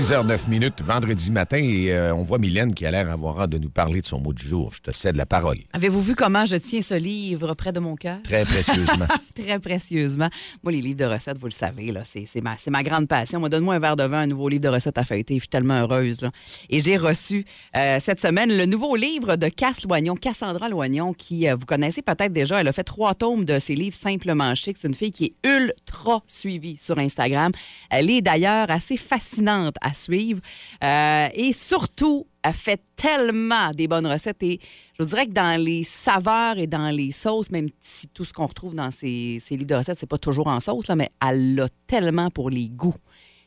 6h09 minutes, vendredi matin, et euh, on voit Mylène qui a l'air avoir hâte de nous parler de son mot du jour. Je te cède la parole. Avez-vous vu comment je tiens ce livre près de mon cœur? Très précieusement. Très précieusement. Moi, les livres de recettes, vous le savez, là, c'est, ma, c'est ma grande passion. Moi, donne-moi un verre de vin, un nouveau livre de recettes à feuilleter. Je suis tellement heureuse. là. Et j'ai reçu euh, cette semaine le nouveau livre de Cass Loignon, Cassandra Loignon, qui, euh, vous connaissez peut-être déjà, elle a fait trois tomes de ses livres simplement chic. C'est une fille qui est ultra suivie sur Instagram. Elle est d'ailleurs assez fascinante à suivre. Euh, et surtout, elle fait tellement des bonnes recettes. Et je vous dirais que dans les saveurs et dans les sauces, même si tout ce qu'on retrouve dans ces, livres de recettes, c'est pas toujours en sauce, là, mais elle l'a tellement pour les goûts.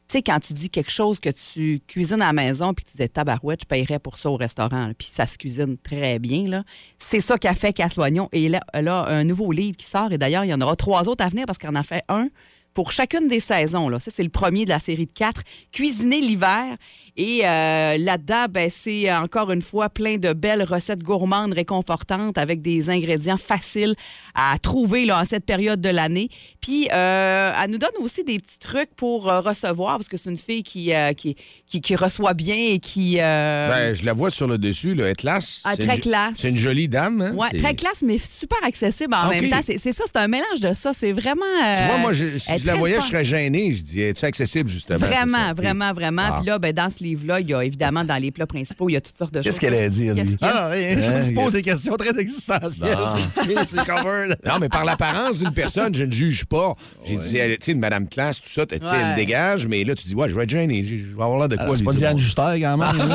Tu sais, quand tu dis quelque chose que tu cuisines à la maison, puis tu disais tabarouette, je paierais pour ça au restaurant, puis ça se cuisine très bien, là. C'est ça qu'a fait Casse-Loignon. Et là, elle a un nouveau livre qui sort, et d'ailleurs, il y en aura trois autres à venir parce en a fait un pour chacune des saisons. Là. Ça, c'est le premier de la série de quatre. Cuisiner l'hiver. Et euh, là-dedans, ben, c'est encore une fois plein de belles recettes gourmandes, réconfortantes, avec des ingrédients faciles à trouver là, en cette période de l'année. Puis, euh, elle nous donne aussi des petits trucs pour euh, recevoir, parce que c'est une fille qui, euh, qui, qui, qui reçoit bien et qui... Ben, je la vois sur le dessus, là, elle est classe. Ah, très une- classe. C'est une jolie dame. Hein? Ouais, très classe, mais super accessible en OK. même temps. C'est ça, c'est un mélange de ça. C'est vraiment. Tu vois, moi, je- je la voyais, je serais gêné. Je dis, es-tu accessible, justement? C'est Vraiment, vraiment, vraiment. Ah. Puis là, ben, dans ce livre-là, il y a évidemment dans les plats principaux, il y a toutes sortes de choses. Qu'est-ce qu'elle a dit, a? Ah, rien, je vous pose des questions très existentielles. C'est fini, c'est cover. là. Non, mais par l'apparence d'une personne, je ne juge pas. J'ai dit, elle- tu sais, une madame classe, tout ça, tu sais, elle dégage, mais là, tu dis, ouais, je vais être gêné. Je vais avoir l'air de quoi, Ah, C'est lui, pas Diane. Juster, quand même.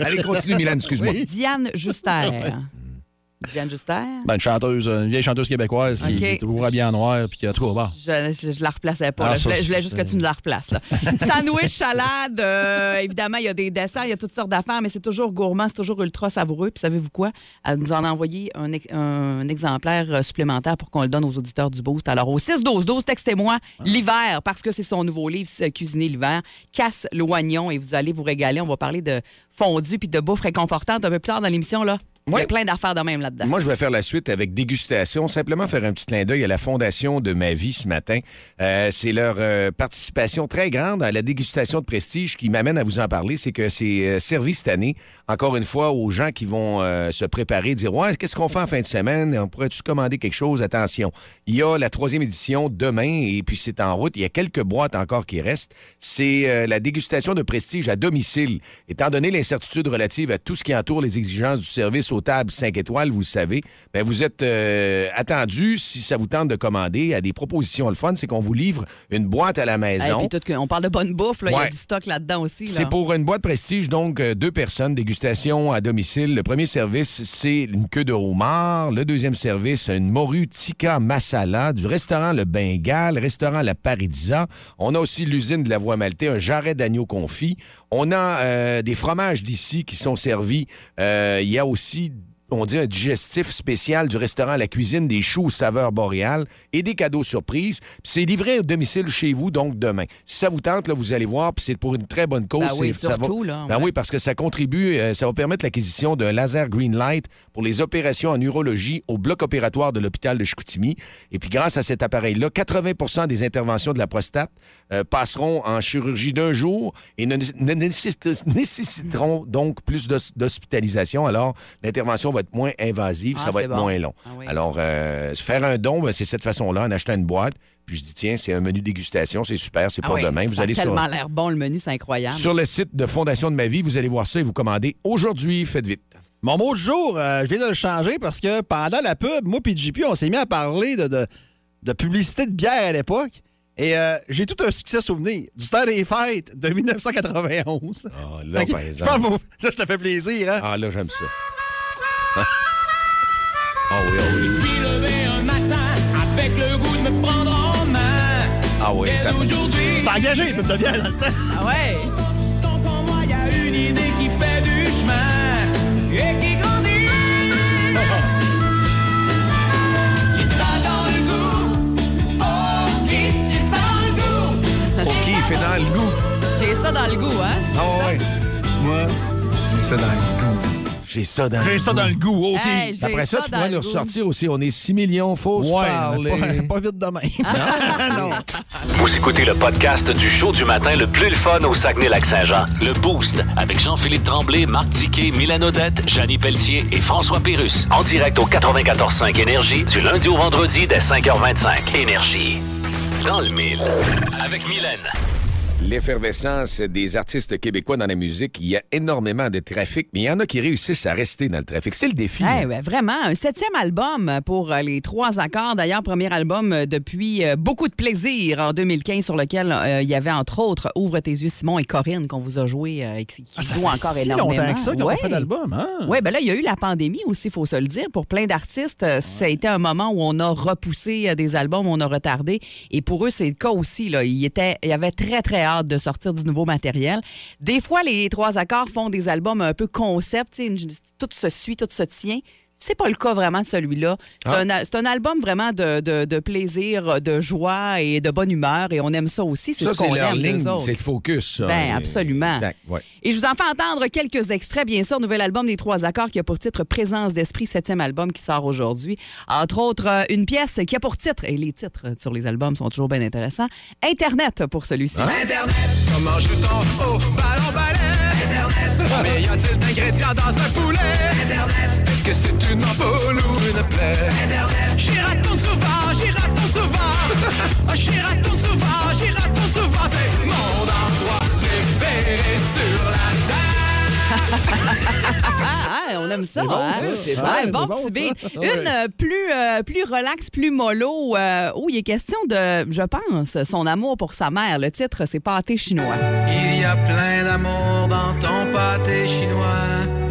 Allez, continue, Milan, excuse-moi. Diane Juster. Diane Juster. Ben, une chanteuse, une vieille chanteuse québécoise qui, OK. qui est toujours habillée en noir puis qui a trop bon. Je, je, je la replaçais pas. Ah. Je, voulais, je voulais c'est- juste que tu nous la replaces. là. Sandwich, salade, euh, évidemment, il y a des desserts, il y a toutes sortes d'affaires, mais c'est toujours gourmand, c'est toujours ultra savoureux. Puis savez-vous quoi? Elle nous en a envoyé un, ex- un exemplaire euh, supplémentaire pour qu'on le donne aux auditeurs du Boost. Alors, au 6-12-12, textez-moi l'hiver, parce que c'est son nouveau livre, Cuisiner l'hiver. Casse l'oignon et vous allez vous régaler. On va parler de fondue puis de bouffe réconfortante un peu plus tard dans l'émission. là. Il y a Ouais. plein d'affaires de même là-dedans. Moi, je vais faire la suite avec dégustation. Simplement faire un petit clin d'œil à la fondation de ma vie ce matin. Euh, c'est leur euh, participation très grande à la dégustation de prestige qui m'amène à vous en parler. C'est que c'est euh, servi cette année, encore une fois, aux gens qui vont euh, se préparer, dire Ouais, qu'est-ce qu'on fait en fin de semaine? On pourrait-tu commander quelque chose Attention. Il y a la troisième édition demain et puis c'est en route. Il y a quelques boîtes encore qui restent. C'est la dégustation de prestige à domicile. Étant donné l'incertitude relative à tout ce qui entoure les exigences du service aux tables 5 étoiles, vous le savez, ben vous êtes euh, attendu, si ça vous tente de commander, à des propositions le fun, c'est qu'on vous livre une boîte à la maison. tout on parle de bonne bouffe, il y a du stock là-dedans aussi. là. C'est pour une boîte prestige, donc euh, deux personnes, dégustation à domicile. Le premier service, c'est une queue de homard. Le deuxième service, une morue tikka masala du restaurant Le Bengal, restaurant La Parizza. On a aussi l'usine de la Voie Maltais, un jarret d'agneau confit. On a euh, des fromages d'ici qui sont servis. Euh, Il y a aussi on dit un digestif spécial du restaurant La Cuisine des choux saveurs boréales et des cadeaux surprises. C'est livré au domicile chez vous, donc demain. Si ça vous tente, là, vous allez voir, puis c'est pour une très bonne cause. Ben oui, ça va- surtout, là, Ben ouais. oui, parce que ça contribue, euh, ça va permettre l'acquisition d'un laser green light pour les opérations en urologie au bloc opératoire de l'hôpital de Chicoutimi. Et puis grâce à cet appareil-là, 80 des interventions de la prostate euh, passeront en chirurgie d'un jour et ne, ne nécessite- nécessiteront donc plus d'hos- d'hospitalisation. Alors, l'intervention va être moins invasive, Ah, ça va c'est être bon. moins long. Ah oui. Alors, euh, faire un don, ben, c'est cette façon-là, en achetant une boîte. Puis je dis, tiens, c'est un menu dégustation, c'est super, c'est Ah pour oui, demain. Vous ça allez a sur, tellement l'air bon, le menu, c'est incroyable. sur le site de Fondation de ma vie, vous allez voir ça et vous commandez aujourd'hui. Faites vite. Mon mot du jour, euh, je viens de le changer parce que pendant la pub, moi et JP, on s'est mis à parler de, de, de publicité de bière à l'époque. Et euh, j'ai tout un succès souvenir du temps des fêtes de 1991. Ah, là, par je exemple. pense ça, je te fais plaisir, hein? Ah, là, j'aime ça. Ah oui, ah oui. suis levé un matin avec le goût de me prendre en main. Ah oui, ça fait. C'est engagé, il peut de bière dans le temps. Ah ouais! tant en moi, il y a une idée qui fait du chemin et qui grandit. J'ai ça dans le goût. Oh, oui, j'ai ça dans le goût. OK, il fait dans le goût? J'ai ça dans le goût, hein? Ah ouais. Moi, j'ai ça dans le goût. J'ai ça dans J'ai le ça goût. dans le goût, OK. Hey, j'ai Après ça, ça tu pourrais le ressortir aussi. On est 6 millions, faut se ouais, pas, pas vite demain. non. Vous écoutez le podcast du show du matin le plus le fun au Saguenay-Lac-Saint-Jean. Le Boost avec Jean-Philippe Tremblay, Marc Tiquet, Milan Odette, Janine Pelletier et François Pérus. En direct au 94.5 Énergie du lundi au vendredi dès 5h25. Énergie. Dans le mille. Avec Mylène. L'effervescence des artistes québécois dans la musique, il y a énormément de trafic, mais il y en a qui réussissent à rester dans le trafic. C'est le défi. Eh ouais, vraiment, un septième album pour euh, les trois accords. D'ailleurs, premier album euh, depuis euh, beaucoup de plaisir en 2015 sur lequel euh, il y avait entre autres Ouvre tes yeux Simon et Corinne qu'on vous a joué euh, et qui, qui Ah, fait encore si énormément. longtemps que ça qu'ils ont Ouais. pas fait d'album, hein? Oui, ben là, il y a eu la pandémie aussi, il faut se le dire. Pour plein d'artistes, euh, ça a été un moment où on a repoussé des albums, on a retardé. Et pour eux, c'est le cas aussi. Là. Ils, étaient, ils avaient très, très hâte de sortir du nouveau matériel. Des fois, les trois accords font des albums un peu concept. Tout se suit, tout se tient. C'est pas le cas vraiment de celui-là. C'est Ah. un, album vraiment de, de- de plaisir, de joie et de bonne humeur. Et on aime ça aussi. C'est Ça, ce qu'on c'est leur aime, ligne, c'est le focus. ça. Ben, absolument. Exact, ouais. Et je vous en fais entendre quelques extraits, bien sûr. Nouvel album des Trois Accords qui a pour titre Présence d'Esprit, septième album qui sort aujourd'hui. Entre autres, euh, une pièce qui a pour titre, et les titres sur les albums sont toujours bien intéressants, Internet pour celui-ci. Internet, comment je haut ballon balai Internet, combien y a-t-il d'ingrédients dans un poulet? Internet, c'est une ampoule ou une plaie j'y retourne souvent, j'y retourne souvent Ah, retourne souvent C'est mon endroit préféré sur la terre Ah, on aime ça, C'est bon, hein? ça, bon, bon bon, petit ça. beat. Ouais. Une euh, plus, euh, plus relax, plus mollo, euh, où il est question de, je pense, son amour pour sa mère. Le titre, c'est Pâté chinois. Il y a plein d'amour dans ton pâté chinois.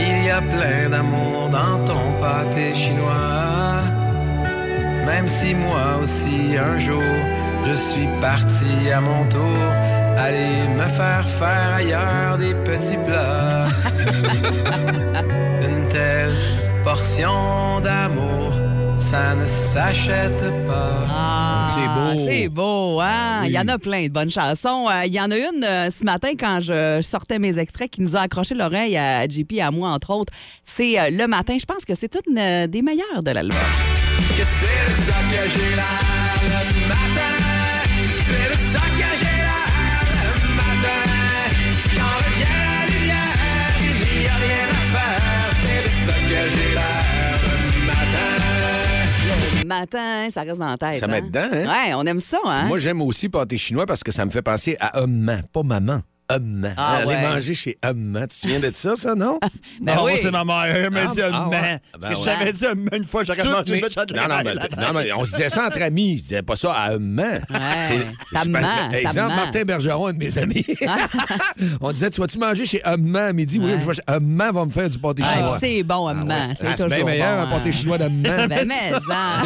Il y a plein d'amour dans ton pâté chinois. Même si moi aussi un jour je suis parti à mon tour, aller me faire faire ailleurs des petits plats. Une telle portion d'amour, ça ne s'achète pas. Ah, C'est beau. C'est beau, hein? Il y en a plein de bonnes chansons. Euh, Il y en a une euh, ce matin quand je sortais mes extraits qui nous a accroché l'oreille à JP et à moi, entre autres. C'est euh, Le Matin. Je pense que c'est une des meilleures de l'album. que c'est ça que j'ai l'air matin. Matin, ça reste dans la tête. Ça hein? met dedans, hein? Ouais, on aime ça, hein? Moi, j'aime aussi pâté chinois parce que ça me fait penser à Humman, pas maman. Humman. Ah, Aller ouais. manger chez Humman. Tu te souviens de ça, ça, non? Ben non, oui. c'est ma mère. Elle m'a Ah, dit ah, ouais. Ah, ben Parce que ouais. j'avais dit man une fois, j'aurais mangé une non, non, mais, non, mais on se disait ça entre amis. Je disais pas ça à ment, ça Exemple. Martin Bergeron, un de mes amis. on disait, tu vas-tu manger chez Humman à midi? Oui, Ouais. je vais chez Humman va me faire du pâté Ah, chinois. c'est bon. Ah, C'est c'est toujours bien meilleur, bon, un pâté hein. chinois d'Hamman. Ben, mais, hein.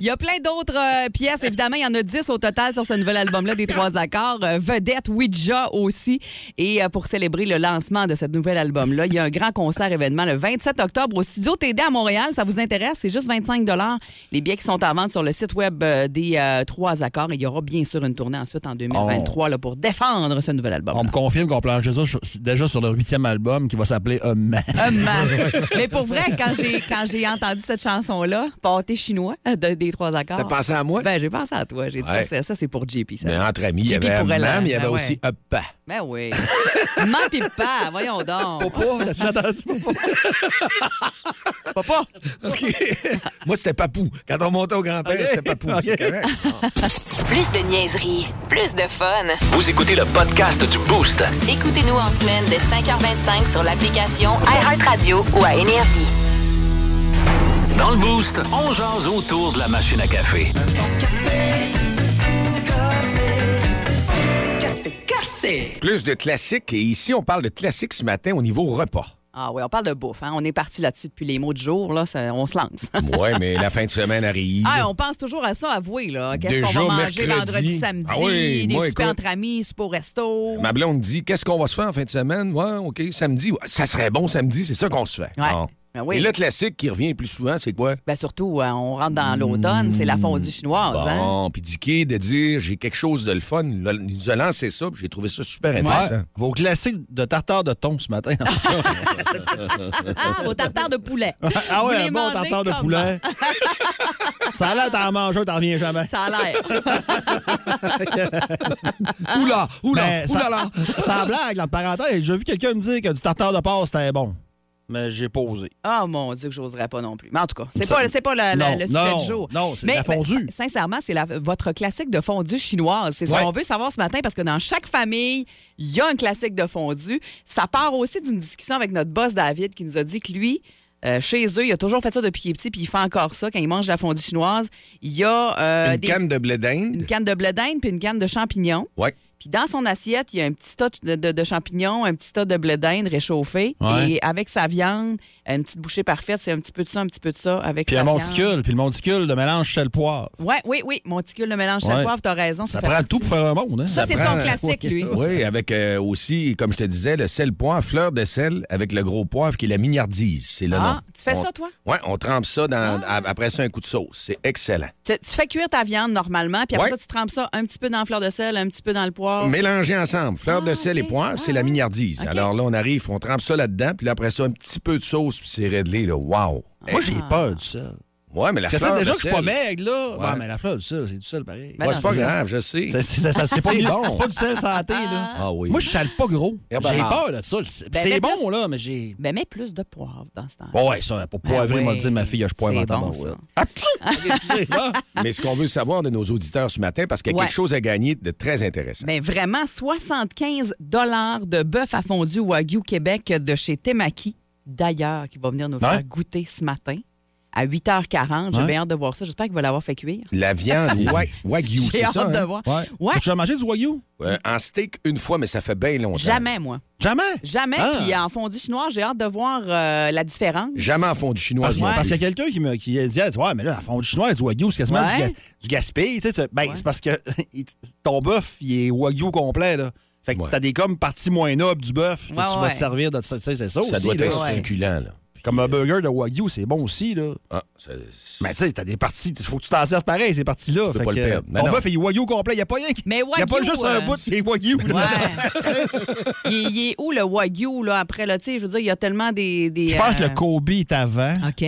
Il y a plein d'autres euh, pièces. Évidemment, il y en a 10 au total sur ce nouvel album-là des trois accords. Euh, Vedette, Ouija aussi. Et euh, pour célébrer le lancement de ce nouvel album-là, il y a un grand concert événement le 27 octobre au Studio TD à Montréal. Ça vous intéresse? C'est juste 25 Les billets qui sont en vente sur le site web euh, des euh, trois accords. Et il y aura bien sûr une tournée ensuite en 2023 là, pour défendre ce nouvel album. On me confirme qu'on planche déjà, sur- déjà sur leur huitième album qui va s'appeler Un man. Un man. Mais pour vrai, quand j'ai quand j'ai entendu cette chanson-là, Pâté chinois de- des trois accords. T'as pensé à moi? Ben, j'ai pensé à toi. J'ai dit Ouais. ça, c'est- ça, c'est pour JP. Ça. Mais entre amis, il y JP avait Hamman, mais il y avait ben aussi ouais. Uppa. Ben oui. Maman pis pas, voyons donc. Papa, t'as-tu entendu papa? Papa? OK. Moi, c'était Papou. Quand on montait au grand-père, c'était Papou. C'est OK. correct. Plus de niaiserie, plus de fun. Vous écoutez le podcast du Boost. Écoutez-nous en semaine de 5h25 sur l'application iHeartRadio ou à Énergie. Dans le Boost, on jase autour de la machine à café. Plus de classiques. Et ici, on parle de classiques ce matin au niveau repas. Ah oui, on parle de bouffe. hein. On est parti là-dessus depuis les mots du jour. Là, ça- on se lance. Ouais, mais la fin de semaine arrive. Ah, on pense toujours à ça, avouez. là. Qu'est-ce qu'on va manger mercredi. vendredi, samedi? Ah oui, des moi, soupers écoute. entre amis, souper au resto. Ma blonde dit Qu'est-ce qu'on va se faire en fin de semaine? Ouais, OK, samedi. Ça serait bon samedi, c'est ça qu'on se fait. Ouais. Bon. Ben oui. Et le classique qui revient plus souvent, c'est quoi? Ben surtout, euh, on rentre dans l'automne, c'est la fondue chinoise. Hein? Bon, puis Dicky de dire j'ai quelque chose de le fun. Il nous a lancé ça, puis j'ai trouvé ça super intéressant. Ouais. Vos classiques de tartare de thon ce matin. Ah, au tartare de poulet. ah les un bon tartare de poulet. Ça a l'air t'en manges un, t'en reviens jamais. Ça a l'air. Oula, oula, oulala. ça- Sans blague, entre parenthèses, j'ai vu quelqu'un me dire que du tartare de porc, c'était bon. Mais j'ai pas osé. Oh mon Dieu, que j'oserais pas non plus. Mais en tout cas, c'est pas, c'est pas la- la- Non, le sujet non, du jour. non, c'est Mais, la fondue. ben, sincèrement, c'est la- votre classique de fondue chinoise. C'est ce Ouais. qu'on veut savoir ce matin parce que dans chaque famille, il y a un classique de fondue. Ça part aussi d'une discussion avec notre boss David qui nous a dit que lui, euh, chez eux, il a toujours fait ça depuis qu'il est petit, puis il fait encore ça quand il mange de la fondue chinoise. Il y a euh, Une des- canne de blé d'Inde. une canne de blé d'Inde puis une canne de champignons. Ouais. Puis dans son assiette, il y a un petit tas de, de- de champignons, un petit tas de blé d'Inde réchauffé. Ouais. Et avec sa viande, une petite bouchée parfaite, c'est un petit peu de ça, un petit peu de ça. Avec Puis un monticule, puis le monticule de mélange sel poivre. Ouais, oui, oui, monticule, le mélange sel poivre, t'as raison. Ça prend partie. tout pour faire un monde, hein? Ça, c'est son classique, lui. Oui, avec euh, aussi, comme je te disais, le sel poivre, fleur de sel avec le gros poivre qui est la mignardise. C'est le nom. Ah, tu fais On- ça, toi? Oui, on trempe ça dans, a- après ça un coup de sauce. C'est excellent. Tu, tu fais cuire ta viande normalement, puis après Ouais. ça, tu trempes ça un petit peu dans la fleur de sel, un petit peu dans le poivre. Mélangés ensemble. Fleur Ah, de sel et poivre, c'est Ah, la ouais. mignardise. Alors là, on arrive, on trempe ça là-dedans, puis là, après ça, un petit peu de sauce, puis c'est réglé. Là. Wow! Moi, j'ai peur du sel. Ouais, mais la fleur déjà que je suis pas maigre, là. Ouais. Ouais, mais la fleur du sel, c'est du sel pareil. Ben Ouais, c'est pas grave, je sais. C'est- c'est ça- c'est pas, bon. c'est pas du sel santé, là. Ah oui. Moi, je sale pas gros. Ben, J'ai ah. peur de ça. le sel. Ben, c'est mais bon, plus- là, mais j'ai. Ben, mets plus de poivre dans ce temps. Bon, ouais, ça, pour poivrer, Ben m'a dit ma fille, je poivre en bon, tabarouette. ça. Mais ce qu'on veut savoir de nos auditeurs ce matin, parce qu'il y a quelque chose à gagner de très intéressant. Mais vraiment, 75 dollars de bœuf à fondu Wagyu Québec de chez Temaki, d'ailleurs, qui va venir nous faire goûter ce matin à 8h40. J'ai Ouais. bien hâte de voir ça. J'espère qu'il va l'avoir fait cuire. La viande wa- Wagyu, J'ai hâte ça? de hein? voir. Ouais. Ouais. Tu as mangé du Wagyu? Euh, en steak une fois, mais ça fait bien longtemps. Jamais, moi. Jamais? Jamais. Ah. Puis en fondu chinois, j'ai hâte de voir euh, la différence. Jamais en fond du chinois. Parce, qu'il y a quelqu'un qui me qui a dit, Ouais, mais là, à fond du chinois, du wagyu, c'est quasiment Ouais. du, ga- du gaspille. Tu sais, tu- ben, Ouais. c'est parce que ton bœuf, il est wagyu complet, là. Fait que Ouais. t'as des comme parties moins nobles du bœuf que Ouais, tu ouais. vas te servir de ça. C'est ça, Ça aussi. doit là. être Ouais. succulent, là. Comme un burger de wagyu, c'est bon aussi, là. Ah, ça- Mais tu sais, t'as des parties, il faut que tu t'en serves pareil, ces parties-là. Tu peux Fait pas le perdre. Mais Ton bœuf, il est wagyu complet. Il n'y a pas rien qui. Mais Il n'y a pas Wagyu, juste euh, un bout, c'est wagyu. Ouais. il, est- il est où le Wagyu, là, après, là, tu sais, je veux dire, il y a tellement des... des, Je pense que euh, le Kobe est avant. OK.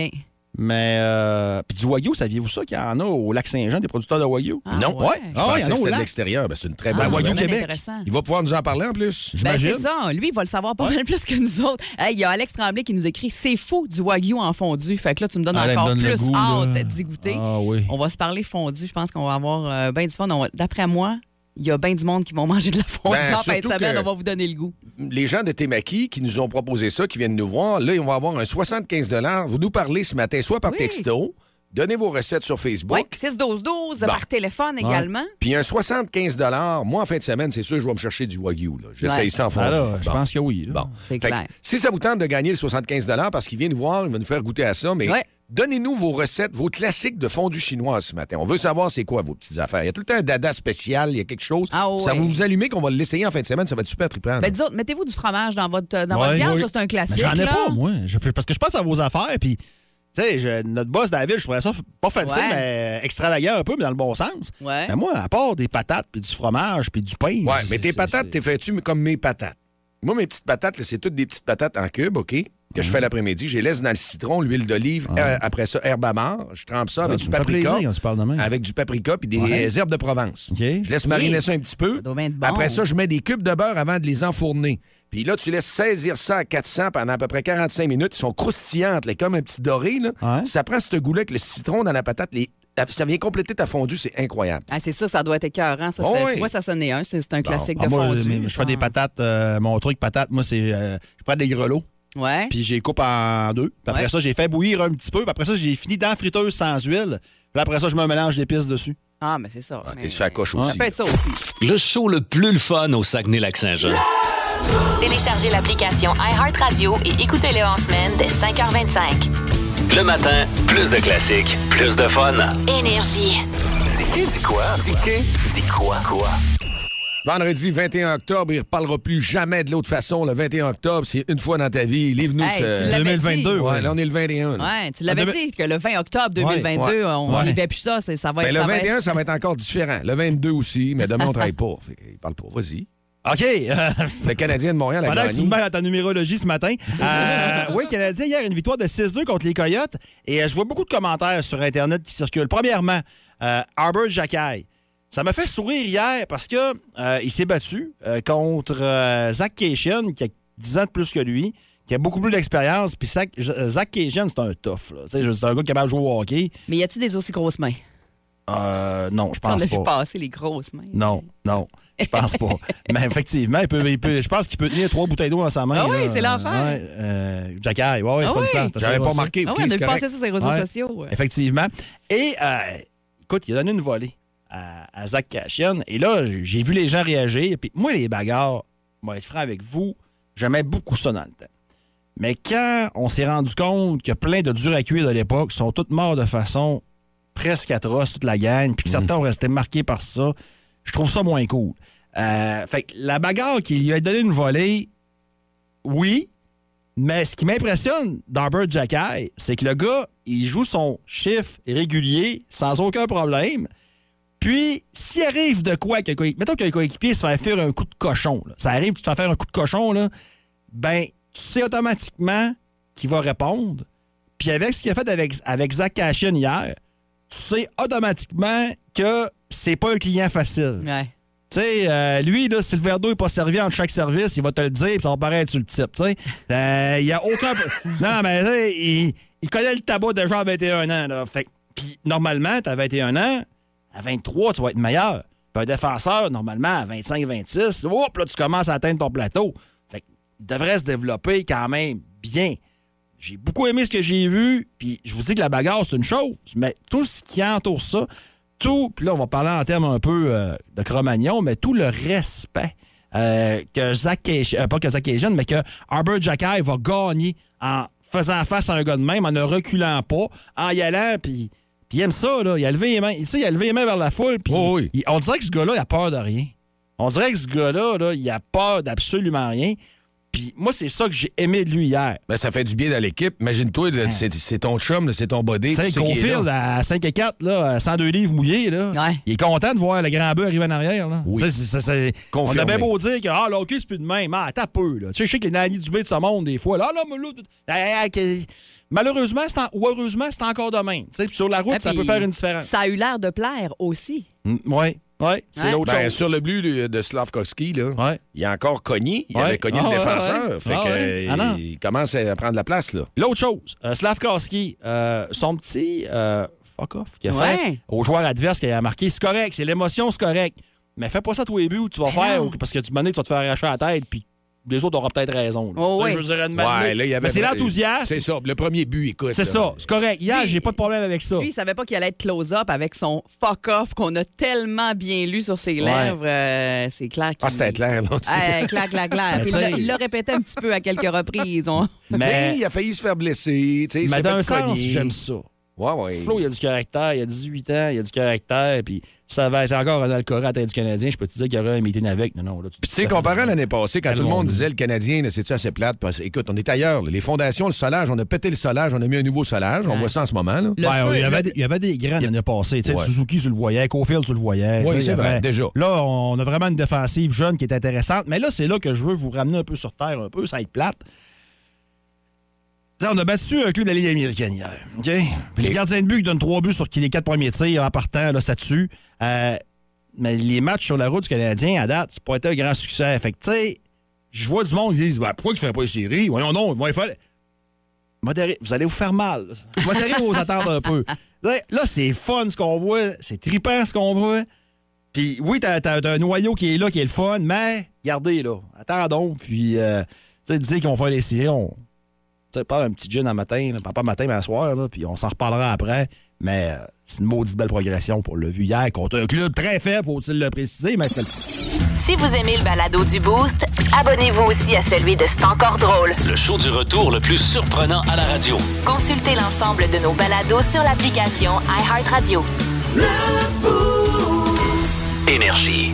Mais. Euh, Puis du Wagyu, saviez-vous ça qu'il y en a au lac Saint-Jean, des producteurs de Wagyu? Ah, non. ouais. Je Ah, pensais il y en a que c'était de l'extérieur. Ben, c'est une très Ah, bonne Ben, Wagyu Québec. intéressant. Il va pouvoir nous en parler en plus. Ben, J'imagine. c'est ça. Lui, il va le savoir pas mal plus que nous autres. Hey, Il y a Alex Tremblay qui nous écrit C'est faux du Wagyu en fondu. Fait que là, tu me donnes Ah, encore donne plus goût, hâte d'y goûter. Ah oui. On va se parler fondu. Je pense qu'on va avoir euh, bien du fun. D'après moi, il y a bien du monde qui vont manger de la fondue Ben, en fin de semaine. On va vous donner le goût. les gens de Temaki qui nous ont proposé ça, qui viennent nous voir, là, on va avoir un 75 Vous nous parlez ce matin, soit par Oui. texto, donnez vos recettes sur Facebook. Oui, 6-12-12 Bon. par téléphone également. Puis un 75 moi, en fin de semaine, c'est sûr, je vais me chercher du Wagyu. là. J'essaye Ouais. ça en fond. Ah là, je pense que oui. là. Bon. Que clair. si ça vous tente de gagner le 75 parce qu'il vient nous voir, il va nous faire goûter à ça, mais Ouais. Donnez-nous vos recettes, vos classiques de fondue chinoise ce matin. On veut savoir c'est quoi vos petites affaires. Il y a tout le temps un dada spécial, il y a quelque chose. Ah Ça va vous allumer qu'on va l'essayer en fin de semaine, ça va être super trippant. Ben, disons, mettez-vous du fromage dans votre, dans Ouais, votre viande. oui. Ça, c'est un classique. Mais J'en ai là. pas, moi. Je- parce que je pense à vos affaires, puis. Tu sais, je- notre boss David, je trouvais ça pas fancy, Ouais. mais extravagant un peu, mais dans le bon sens. Ouais. Mais moi, à part des patates, puis du fromage, puis du pain. Ouais, mais tes patates, t'es fais-tu comme mes patates? Moi, mes petites patates, là, c'est toutes des petites patates en cube, OK? Que je fais l'après-midi. Je les laisse dans le citron, l'huile d'olive. euh, après ça, herbe amare. Je trempe ça avec Ah, du me fait paprika. plaisir. Avec du paprika puis des Ouais. herbes de Provence. Je laisse mariner ça un petit peu. Ça doit bien être bon. Après ça, je mets des cubes de beurre avant de les enfourner. Puis là, tu laisses saisir ça à 400 pendant à peu près 45 minutes. Ils sont croustillantes, là, comme un petit doré. Là. Ouais. Ça prend ce goût-là avec le citron dans la patate. les- Ça vient compléter ta fondue, c'est incroyable. Ah, c'est ça, ça doit être écœurant. Ça, Oh c'est- oui. Tu vois, ça sonne un. C'est un classique Ah, de moi, fondue. je fais des patates. euh, mon truc patate, moi, c'est. euh, je prends des grelots. Ouais. puis j'ai coupe en deux. Puis après Ouais. ça, j'ai fait bouillir un petit peu. Puis après ça, j'ai fini dans la friteuse sans huile. Puis après ça, je me mélange d'épices dessus. Ah, mais c'est ça. Ah, mais- la coche Ça aussi. peut être ça aussi. Le show le plus le fun au Saguenay-Lac-Saint-Jean. Téléchargez l'application iHeartRadio et écoutez-le en semaine dès 5h25. Le matin, plus de classiques, plus de fun. Énergie. Dis dis quoi? Dis dis quoi? Quoi? Vendredi 21 octobre, il ne reparlera plus jamais de l'autre façon. Le 21 octobre, c'est une fois dans ta vie. Livre-nous Hey, ce... tu l'avais 2022, dit. Ouais, là, on est le 21. là. Ouais, tu l'avais dit que le 20 octobre 2022, Ouais, on ouais. vivait plus ça, ça va Ben, être le ça va 21, être- ça va être encore différent. Le 22 aussi, mais demain, on travaille pas. Fait qu'il parle pas. Vas-y. OK. Le Canadien de Montréal a Pendant que tu gagné. me mets dans ta numérologie ce matin. Euh, oui, Canadien, hier, une victoire de 6-2 contre les Coyotes. Et euh, je vois beaucoup de commentaires sur Internet qui circulent. Premièrement, euh, Arbor Jacquet. Ça m'a fait sourire hier parce que euh, il s'est battu euh, contre euh, Zach Cation, qui a 10 ans de plus que lui, qui a beaucoup plus d'expérience. Puis Zach, Zach Cation, c'est un tough. là. C'est un gars capable de jouer au hockey. Mais y a-tu des aussi grosses mains? Euh, non, je on pense a vu pas. passer les grosses mains? Non, non, je pense pas. Mais effectivement, il peut, il peut- je pense qu'il peut tenir trois bouteilles d'eau dans sa main. Ah oui, là. c'est l'enfer. Ouais, euh, Jacquet, ouais, ouais, c'est Ah pas oui. farce, J'avais pas ça. marqué. Ah oui, on a vu passer ça sur les réseaux Ouais. sociaux. Effectivement. Et, euh, écoute, il a donné une volée à, à Zach Cashian. Et là, j'ai vu les gens réagir. Puis moi, les bagarres, moi, être franc avec vous, j'aimais beaucoup ça dans le temps. Mais quand on s'est rendu compte que plein de durs à cuire de l'époque sont tous morts de façon presque atroce, toute la gang, puis que certains ont resté marqués par ça, je trouve ça moins cool. Euh, fait que la bagarre qui lui a donné une volée, oui, mais ce qui m'impressionne d'Arbert Jacquet, c'est que le gars, il joue son chiffre régulier sans aucun problème. Puis, s'il arrive de quoi, que, mettons qu'un coéquipier se fait faire un coup de cochon, là. ça arrive, tu te fais faire un coup de cochon, là, ben, tu sais automatiquement qu'il va répondre. Puis avec ce qu'il a fait avec, avec Zach Cashin hier, tu sais automatiquement que c'est pas un client facile. Ouais. Tu sais, euh, lui, là, si le verre d'eau n'est pas servi entre chaque service, il va te le dire, puis ça va paraître sur le type, tu sais. Euh, Il y a aucun... non, mais tu sais, il, il connaît le tabac déjà à 21 ans, là. Fait puis normalement, t'as 21 ans, à 23, tu vas être meilleur. Puis un défenseur, normalement, à 25, 26, hop, là, tu commences à atteindre ton plateau. Fait qu'il devrait se développer quand même bien. J'ai beaucoup aimé ce que j'ai vu, puis je vous dis que la bagarre, c'est une chose, mais tout ce qui entoure ça, tout, puis là, on va parler en termes un peu euh, de Cro-Magnon, mais tout le respect euh, que Zach Cation- euh, pas que Zach Cation, mais que Arbor Jacquet va gagner en faisant face à un gars de même, en ne reculant pas, en y allant, puis puis il aime ça, là. Il a levé les mains. Tu sais, il a levé les mains vers la foule, puis Oh oui. il- on dirait que ce gars-là, il a peur de rien. On dirait que ce gars-là, là, il a peur d'absolument rien. Puis moi, c'est ça que j'ai aimé de lui hier. Ben, ça fait du bien dans l'équipe. Imagine-toi, là, c'est c'est ton chum, là, c'est ton body. Tu sais, tu sais qu'il est Confield là. à 5 et 4, là, à 102 livres mouillés, là. Ouais. Il est content de voir le grand bœuf arriver en arrière. Là. Oui. C'est- c'est- c'est- on a bien beau dire que ah, c'est plus de même. Ah, t'as peu. Là. Tu sais, je sais que les Nani Dubé de ce monde, des fois, là, ah, non, mais là, ah, ah, malheureusement, c'est en- ou heureusement, c'est encore de même. Sur la route, Ah, ça peut faire une différence. Ça a eu l'air de plaire aussi. Oui, oui, c'est Ouais. l'autre Ben, chose. sur le but de, de Slavkovski, là, Ouais. il a encore cogné. Il Ouais. avait cogné Ah, le ouais, défenseur. ouais. Fait Ah, que, Ah, il commence à prendre la place. là. L'autre chose, euh, Slavkowski, euh, son petit euh, fuck off qu'il a Ouais. fait au joueur adverse qu'il a marqué, c'est correct, c'est l'émotion, c'est correct. Mais fais pas ça tous les buts où tu vas Ben faire, parce que tu m'en tu vas te faire arracher la tête, puis les autres auront peut-être raison. là. Oh, Là, oui. Je veux dire, une Ouais, là, il y avait Mais c'est l'enthousiasme. C'est ça. Le premier but, écoute. C'est ça, c'est correct. Hier, j'ai pas de problème avec ça. Lui, il savait pas qu'il allait être close-up avec son fuck off qu'on a tellement bien lu sur ses Ouais. lèvres. Euh, c'est clair qu'il... Ah, c'était clair. Là. Ah, clair, clair, clair. Puis il l'a- il l'a répété un petit peu à quelques reprises. On- Mais Mais, il a failli se faire blesser. tu sais, il mais s'est d'un fait sens, cogner. j'aime ça. Ouais, ouais. Flo, il a du caractère, il a 18 ans, il a du caractère, puis ça va être encore un alcool à tête du Canadien. Je peux te dire qu'il y aurait un meeting avec. Non, non, là, Puis, tu sais, comparé à l'année passée, quand tout le monde disait le Canadien, c'est-tu assez plate? Parce, écoute, on est ailleurs. là. Les fondations, le solage, on a pété le solage, on a mis un nouveau solage. On voit ça en ce moment. Là. Le Ouais, feu, il, y avait, le- des- il y avait des grands l'année passée. Tu sais, Ouais. Suzuki, tu le voyais. Cofield, tu le voyais. Oui, c'est y vrai, avait- déjà. Là, on a vraiment une défensive jeune qui est intéressante. Mais là, c'est là que je veux vous ramener un peu sur terre, un peu, sans être plate. Tu on a battu un club de la Ligue américaine hier. OK? Puis le gardien de but qui donne trois buts sur les quatre premiers tirs en partant, là, ça tue. Euh, mais les matchs sur la route du Canadien, à date, c'est pas été un grand succès. Fait que, tu sais, je vois du monde qui disent ben, pourquoi il ne ferait pas les séries? Voyons non, il faut modérez, vous allez vous faire mal. Modérez vos attentes un peu. Là, c'est fun ce qu'on voit, c'est trippant ce qu'on voit. Puis oui, t'as, t'as un noyau qui est là, qui est le fun, mais regardez là, attendons, puis euh, tu sais, qu'on va faire les séries, on, Tu sais, pas un petit gin un matin, là, pas matin, mais un soir, là, puis on s'en reparlera après. Mais euh, c'est une maudite belle progression pour le vu hier contre un club très faible, faut-il le préciser, mais c'est le Si vous aimez le balado du Boost, abonnez-vous aussi à celui de C'est encore drôle. Le show du retour le plus surprenant à la radio. Consultez l'ensemble de nos balados sur l'application iHeartRadio. Énergie.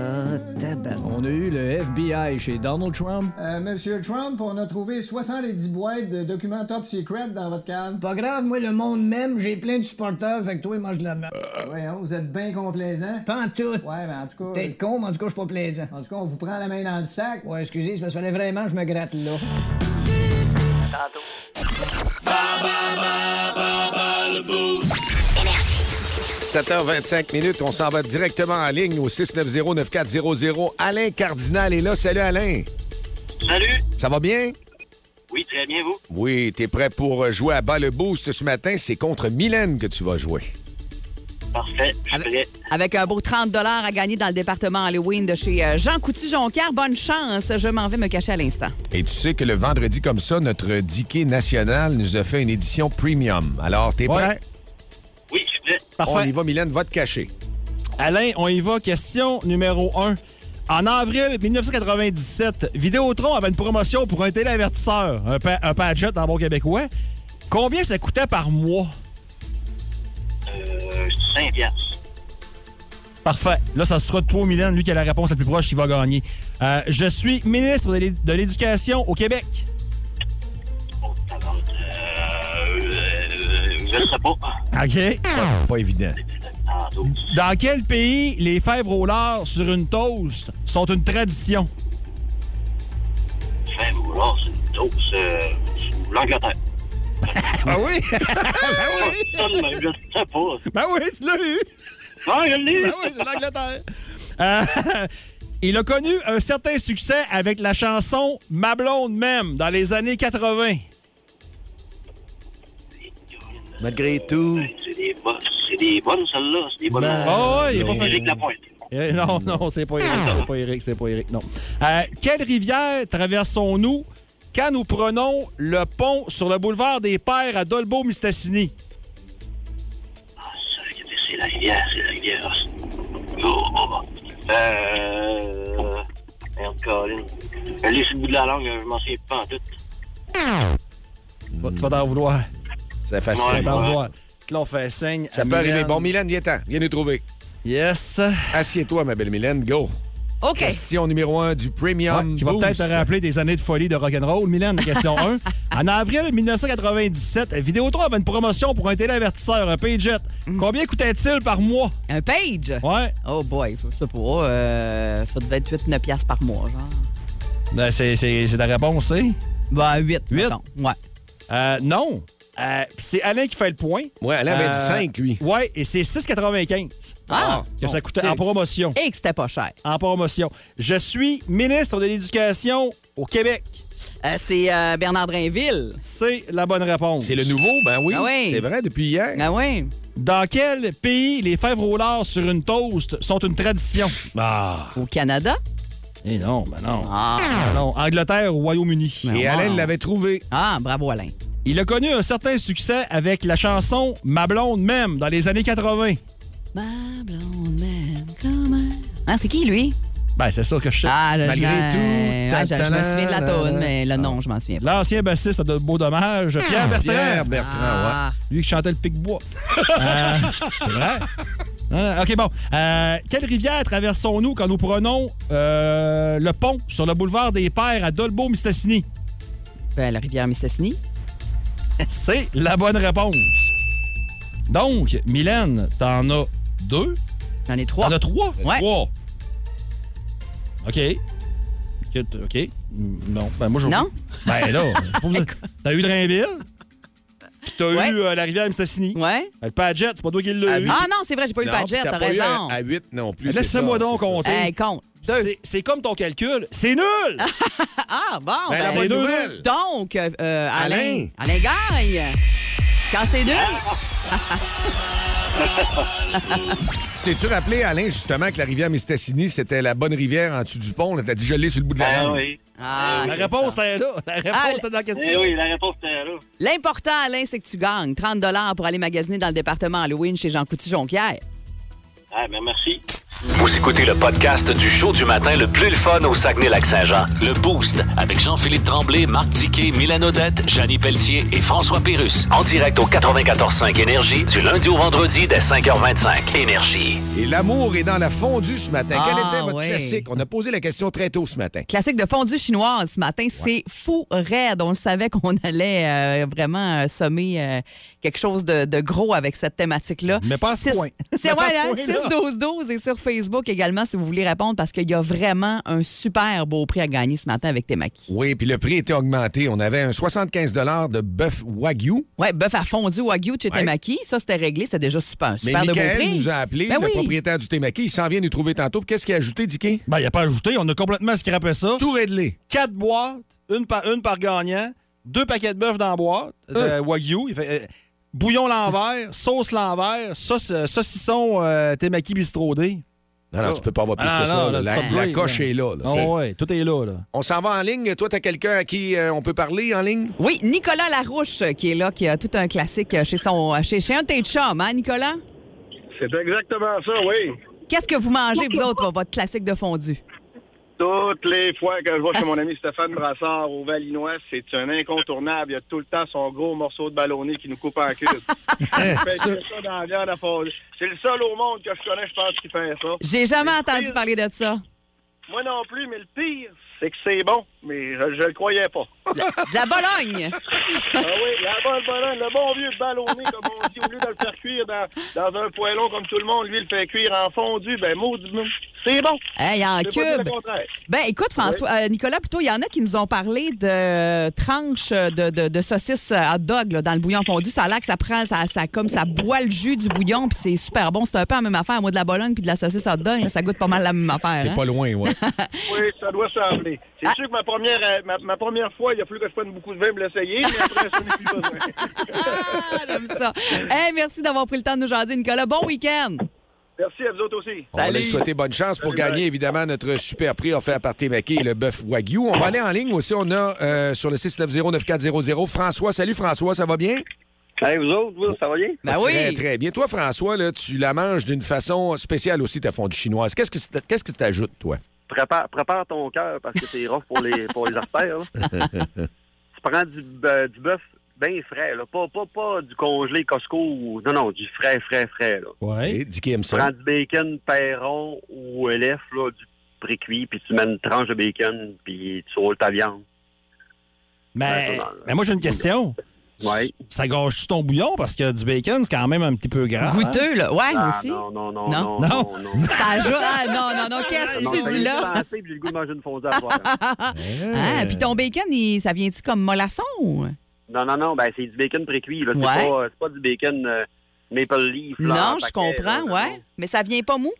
Ah, tabac. On a eu le FBI chez Donald Trump. Euh, Monsieur Trump, on a trouvé 70 boîtes de documents top secret dans votre cave. Pas grave, moi, le monde même, j'ai plein de supporters, fait que toi, mange de la merde. Voyons, vous êtes bien complaisant. Pas en tout. Ouais, mais en tout cas. Peut-être con, mais en tout cas, je suis pas plaisant. En tout cas, on vous prend la main dans le sac. Ouais, excusez, c'est parce qu'il fallait vraiment que je me gratte là. 7h25 minutes, on s'en va directement en ligne au 690-9400. Alain Cardinal est là. Salut Alain. Salut. Ça va bien? Oui, très bien, vous. Oui, t'es prêt pour jouer à bas le boost ce matin. C'est contre Mylène que tu vas jouer. Parfait. Je prêt. Avec un beau 30 à gagner dans le département Halloween de chez euh, Jean Coutu-Jonquière. Bonne chance. Je m'en vais me cacher à l'instant. Et tu sais que le vendredi comme ça, notre Dicky national nous a fait une édition premium. Alors, t'es prêt? Parfait. On y va, Mylène, va te cacher. Alain, on y va. Question numéro 1. En avril 1997, Vidéotron avait une promotion pour un téléavertisseur, un, pa un Padgett en bon québécois. Combien ça coûtait par mois? Euh, 5 piastres. Parfait. Là, ça sera toi, Mylène, lui qui a la réponse la plus proche, il va gagner. Euh, je suis ministre de l'Éducation au Québec. Je sais pas. OK. Pas évident. Dans quel pays les fèves au lard sur une toast sont une tradition? Fin vouloir, c'est une dose. Euh, L'Angleterre. Ah oui? Ça, mais je sais pas. ben oui, tu l'as eu. Ah, je l'ai. Ben oui, c'est l'Angleterre. Euh, il a connu un certain succès avec la chanson Ma blonde même dans les années 80. Malgré tout. C'est des bonnes, c'est des bonnes, celles-là. C'est des bonnes. Ben, Oh, ouais, il est pas Éric. Lapointe. Euh, non, non, c'est pas Eric. C'est pas Eric, c'est pas Eric, non. Euh, quelle rivière traversons-nous quand nous prenons le pont sur le boulevard des Pères à Dolbeau-Mistassini? Ah, ça, c'est la rivière, c'est la rivière. Oh, oh, oh. Euh. Merde, Colin. Elle est sur le bout de la langue, je m'en souviens pas en tout. Bon, tu vas t'en vouloir. C'est facile. vouloir. Là, on fait signe. Ça à peut arriver. Mylène. Bon, Mylène, viens-t'en. Viens nous trouver. Yes. Assieds-toi, ma belle Mylène. Go. OK. Question numéro un du Premium Ouais, qui va peut-être te rappeler des années de folie de rock'n'roll. Mylène, la question 1. En avril 1997, Vidéotron avait une promotion pour un téléavertisseur, un Paget. Combien coûtait-il par mois? Un page? Ouais. Oh boy, je sais pas. euh, ça devait être 8-9 piastres par mois, genre. Ben, c'est, c'est, c'est ta réponse, c'est? Ben, 8. Huit? mettons. Ouais. Euh, non. Euh, c'est Alain qui fait le point. Ouais, Alain avait dit Euh, 5, lui. Ouais, et c'est 6,95 Ah! que ça coûtait c'est- en promotion. Et que c'était pas cher. En promotion. Je suis ministre de l'Éducation au Québec. Euh, c'est euh, Bernard Drainville. C'est la bonne réponse. C'est le nouveau? Ben oui. Ah oui. C'est vrai, depuis hier. Ah oui? Dans quel pays les fèves au lard sur une toast sont une tradition? Ah. Au Canada? Eh non, ben non. Ah. Ben non. Angleterre ou Royaume-Uni. Et wow. Alain l'avait trouvé. Ah, bravo Alain. Il a connu un certain succès avec la chanson Ma blonde même dans les années 80. Ma blonde même, comment... Ah, c'est qui, lui? Ben, c'est ça que je sais. Ah, je- Malgré je- tout, ouais, je, je me souviens de la toune, mais le nom, je m'en souviens pas. L'ancien bassiste de Beau Dommage, Pierre Bertrand. Pierre Bertrand, Ah. Lui qui chantait le pic-bois. Euh, c'est vrai? Non, non, OK, bon. Euh, quelle rivière traversons-nous quand nous prenons euh, le pont sur le boulevard des Pères à Dolbeau-Mistassini? Ben, la rivière Mistassini. C'est la bonne réponse. Donc, Mylène, t'en as deux? J'en ai trois. T'en as trois? Ouais. Trois. OK. OK. OK. Non. Ben, moi, je. Non? Ben, là. t'as eu Drainville? Puis t'as Ouais. eu euh, la rivière Mistassini? Ouais. Le Padjet, c'est pas toi qui l'as eu. Ah non, c'est vrai, j'ai pas eu le puis t'as pas eu raison. à, à 8 non plus. ça, donc ça. compter. Hey, compte. Deux. C'est- C'est comme ton calcul. C'est nul! Ah, bon. Ben, la ben, bonne deux. nouvelle. Donc, euh, euh, Alain. Alain. Alain gagne. Quand c'est nul, Tu t'es-tu rappelé, Alain, justement, que la rivière Mistassini, c'était la bonne rivière en dessous du pont? T'as dit, je l'ai sur le bout de la Ah langue. oui. Ah, La c'est réponse était là. La réponse Ah, était dans la question. Eh oui, la réponse était là. L'important, Alain, c'est que tu gagnes 30 pour aller magasiner dans le département Halloween chez Jean Coutu-Jonquière. Ah, ben merci. Vous écoutez le podcast du show du matin le plus le fun au Saguenay-Lac-Saint-Jean. Le Boost avec Jean-Philippe Tremblay, Marc Tiquet, Milan Odette, Janine Pelletier et François Pérus. En direct au 94.5 Énergie du lundi au vendredi dès 5h25. Énergie. Et l'amour est dans la fondue ce matin. Quel Ah, était votre ouais. classique? On a posé la question très tôt ce matin. Classique de fondue chinoise ce matin, c'est fou raide. On le savait qu'on allait euh, vraiment euh, sommer euh, quelque chose de, de gros avec cette thématique-là. Mais pas à ce Six- point. C'est ouais, ce hein, point-là. 6-12-12 et sur Facebook également si vous voulez répondre parce qu'il y a vraiment un super beau prix à gagner ce matin avec Temaki. Oui, puis le prix était augmenté. On avait un 75 de bœuf Wagyu. Ouais, bœuf à fondu Wagyu de chez Ouais. Temaki, ça c'était réglé, c'était déjà super, Mais super de beau Michael prix. nous a appelé, Ben le oui. propriétaire du Témaki. Il s'en vient nous trouver tantôt. Qu'est-ce qu'il a ajouté, Dicky? Ben, il a pas ajouté. On a complètement scrappé ça. Tout réglé. Quatre boîtes, une par, une par gagnant, deux paquets de bœuf dans la boîte, de Wagyu. Il fait, euh, bouillon l'envers, sauce l'envers, sauce, euh, saucisson euh, temaki bistrodé. Non, non, tu peux pas avoir plus Ah, que ça. non, là. là, La, coche est là. là. Ouais, tout est là, là. On s'en va en ligne. Toi, t'as quelqu'un à qui euh, on peut parler en ligne? Oui, Nicolas Larouche euh, qui est là, qui a tout un classique euh, chez son chez, chez un de tes chums, hein, Nicolas? C'est exactement ça, oui. Qu'est-ce que vous mangez, vous autres, votre classique de fondue? Toutes les fois que je vais chez mon ami Stéphane Brassard au Valinois, c'est un incontournable. Il y a tout le temps son gros morceau de ballonné qui nous coupe en cube. il fait ça- que ça dans la viande à fondue. C'est le seul au monde que je connais, je pense, qui fait ça. J'ai jamais entendu pire- parler de ça. Moi non plus, mais le pire, c'est que c'est bon, mais je, je le croyais pas. De la Bologne! Ah oui, la bonne bonne, le bon vieux ballonné, comme on dit, au lieu de le faire cuire dans, dans un poêlon comme tout le monde, lui, il le fait cuire en fondu. Ben, maudit, c'est bon. Hey, en cube. Ben, écoute, François, euh, Nicolas, plutôt, il y en a qui nous ont parlé de tranches de, de, de saucisses hot dog là, dans le bouillon fondu. Ça a l'air que ça prend, ça, ça, comme ça boit le jus du bouillon, puis c'est super bon. C'est un peu la même affaire. Moi, de la Bologne puis de la saucisse hot dog, ça goûte pas mal la même affaire. Hein? pas loin, ouais. Oui, ça doit sembler. C'est sûr que ma première, euh, ma, ma première fois, il a fallu que je prenne beaucoup de vin pour l'essayer, mais après, ça n'est plus besoin. Ah, j'aime ça. Hey, merci d'avoir pris le temps de nous jaser, Nicolas. Bon week-end! Merci à vous autres aussi. On va lui souhaiter bonne chance pour Salut, gagner, évidemment, notre super prix offert par Témaki, le bœuf Wagyu. On va aller en ligne aussi. On a euh, sur le 690-9400 François. Salut François, ça va bien? Hey, vous autres, vous, ça va bien? Ben oui! Très, très bien. Toi, François, là, tu la manges d'une façon spéciale aussi, ta fondue chinoise. Qu'est-ce que c'est- qu'est-ce que tu t'ajoutes, toi? Prépare, prépare ton cœur parce que c'est rough pour les, pour les artères. tu prends du, euh, du bœuf bien frais, là. Pas, pas, pas du congelé Costco. ou- Non, non, du frais, frais, frais. Là. Ouais. Dis qui aime Tu prends du bacon perron ou LF, là, du pré-cuit, puis tu mets une tranche de bacon, puis tu roules ta viande. Mais, mais moi, j'ai une question. Ouais. Ça gâche-tu ton bouillon? Parce que du bacon, c'est quand même un petit peu gras. Goûteux, là. Ouais, Ah, aussi. non, non, non, Non? non, non, non. Ça ajoute. Ah, non, non, non. Qu'est-ce Non, que tu dis là? j'ai le goût de manger une fondue à soir. Ah, puis ton bacon, il- ça vient-tu comme mollasson? ou? Non, non, non, ben c'est du bacon pré-cuit. C'est Ouais. pas, c'est pas du bacon euh, maple leaf. là, Non, je comprends, là, ouais. Mais ça vient pas mou?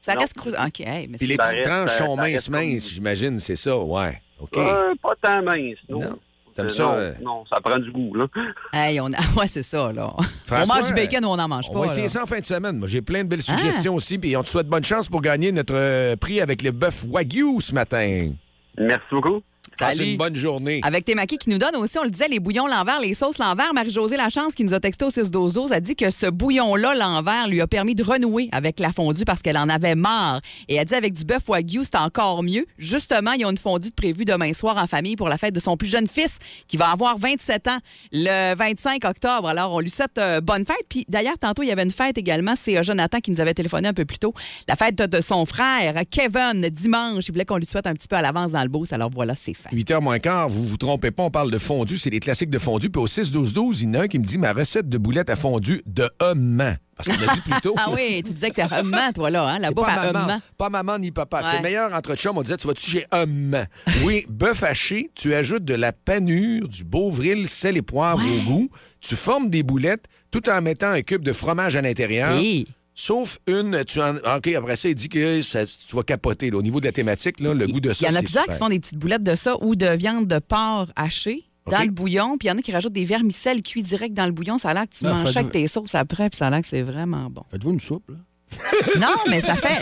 Ça Non. reste crou... OK, mais Puis les petites tranches euh, sont ça minces, minces, j'imagine, c'est ça, ouais. OK. Euh, pas tant mince, non. Non. T'aimes ça? non, euh, non, ça prend du goût, là. Hey, on a... Ouais, c'est ça, là. François, on mange du bacon ou on n'en mange On pas. va essayer là. ça en fin de semaine. Moi, j'ai plein de belles Ah. suggestions aussi. Puis on te souhaite bonne chance pour gagner notre euh, prix avec le bœuf Wagyu ce matin. Merci beaucoup. Passe une bonne journée. Avec tes maquis qui nous donne aussi, on le disait, les bouillons l'envers, les sauces l'envers. Marie-Josée Lachance qui nous a texté au 6-12-12 a dit que ce bouillon-là, l'envers, lui a permis de renouer avec la fondue parce qu'elle en avait marre. Et elle dit avec du bœuf wagyu, c'est encore mieux. Justement, ils ont une fondue de prévue demain soir en famille pour la fête de son plus jeune fils qui va avoir 27 ans le 25 octobre. Alors, on lui souhaite euh, bonne fête. Puis d'ailleurs, tantôt, il y avait une fête également. C'est euh, Jonathan qui nous avait téléphoné un peu plus tôt. La fête de, son frère, Kevin, dimanche. Il voulait qu'on lui souhaite un petit peu à l'avance dans le boost. Alors voilà, c'est fait. 8h moins quart, vous vous trompez pas, on parle de fondue, c'est les classiques de fondue. Puis au 6-12-12, il y en a un qui me dit ma recette de boulettes à fondue de Humman. Parce qu'on a dit plus tôt. Ah oui, tu disais que t'es hummant, toi, là, hein? La C'est bouffe pas à maman, pas maman ni papa. C'est Ouais. le meilleur entre chums. On disait, tu vas-tu chez hum. Oui, bœuf haché, tu ajoutes de la panure, du beauvril, sel et poivre au goût. Tu formes des boulettes tout en mettant un cube de fromage à l'intérieur. Hey. Sauf une, tu en... OK, après ça, il dit que ça- tu vas capoter. là. Au niveau de la thématique, là, le goût de Il ça, y en a plusieurs super. qui font des petites boulettes de ça ou de viande de porc hachée dans le bouillon. Puis il y en a qui rajoutent des vermicelles cuits direct dans le bouillon. Ça a l'air que tu Non, manges ça avec tes sauces après, puis ça a l'air que c'est vraiment bon. Faites-vous une soupe, là? Non, mais ça fait,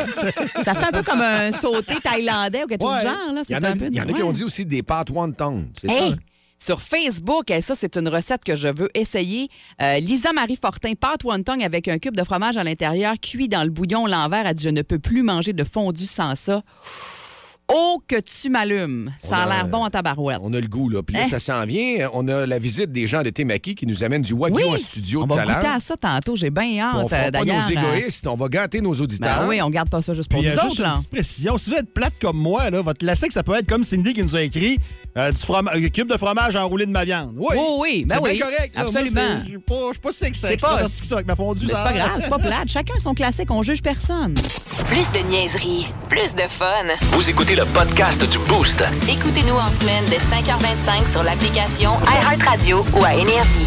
ça fait un peu comme un sauté thaïlandais ou quelque chose Ouais. du genre. Là. Il y en C'est a, un peu il y en a qui ont dit aussi des pâtes wonton. C'est Hey, ça? Sur Facebook, et ça, c'est une recette que je veux essayer. Euh, Lisa Marie Fortin, pâte wonton avec un cube de fromage à l'intérieur, cuit dans le bouillon l'envers. Elle dit Je ne peux plus manger de fondu sans ça. Oh, que tu m'allumes. Ça a On a- l'air bon en tabarouette. On a le goût, là. Puis là, Hein? ça s'en vient. On a la visite des gens de Temaki qui nous amènent du wagyu Oui, en studio on tout va à l'heure. goûter à ça tantôt. J'ai bien hâte. On fera euh, pas nos euh, égoïstes, on va gâter nos auditeurs. ben oui, on garde pas ça juste pour Puis, nous euh, juste autres. une Là. petite précision. Si vous êtes plate comme moi, là, votre classique, ça peut être comme Cindy qui nous a écrit euh, du un cube de fromage enroulé de ma viande. Oui, Oh oui, ben c'est oui, bien correct. là. Absolument. c'est- Je suis pas, pas si C'est pas- ça avec ma fondue. Mais c'est ça. pas grave, c'est pas plate. Chacun son classique, on juge personne. Plus de niaiserie, plus de fun. Vous écoutez le podcast du Boost. Écoutez-nous en semaine de 5h25 sur l'application iHeartRadio ou à Énergie.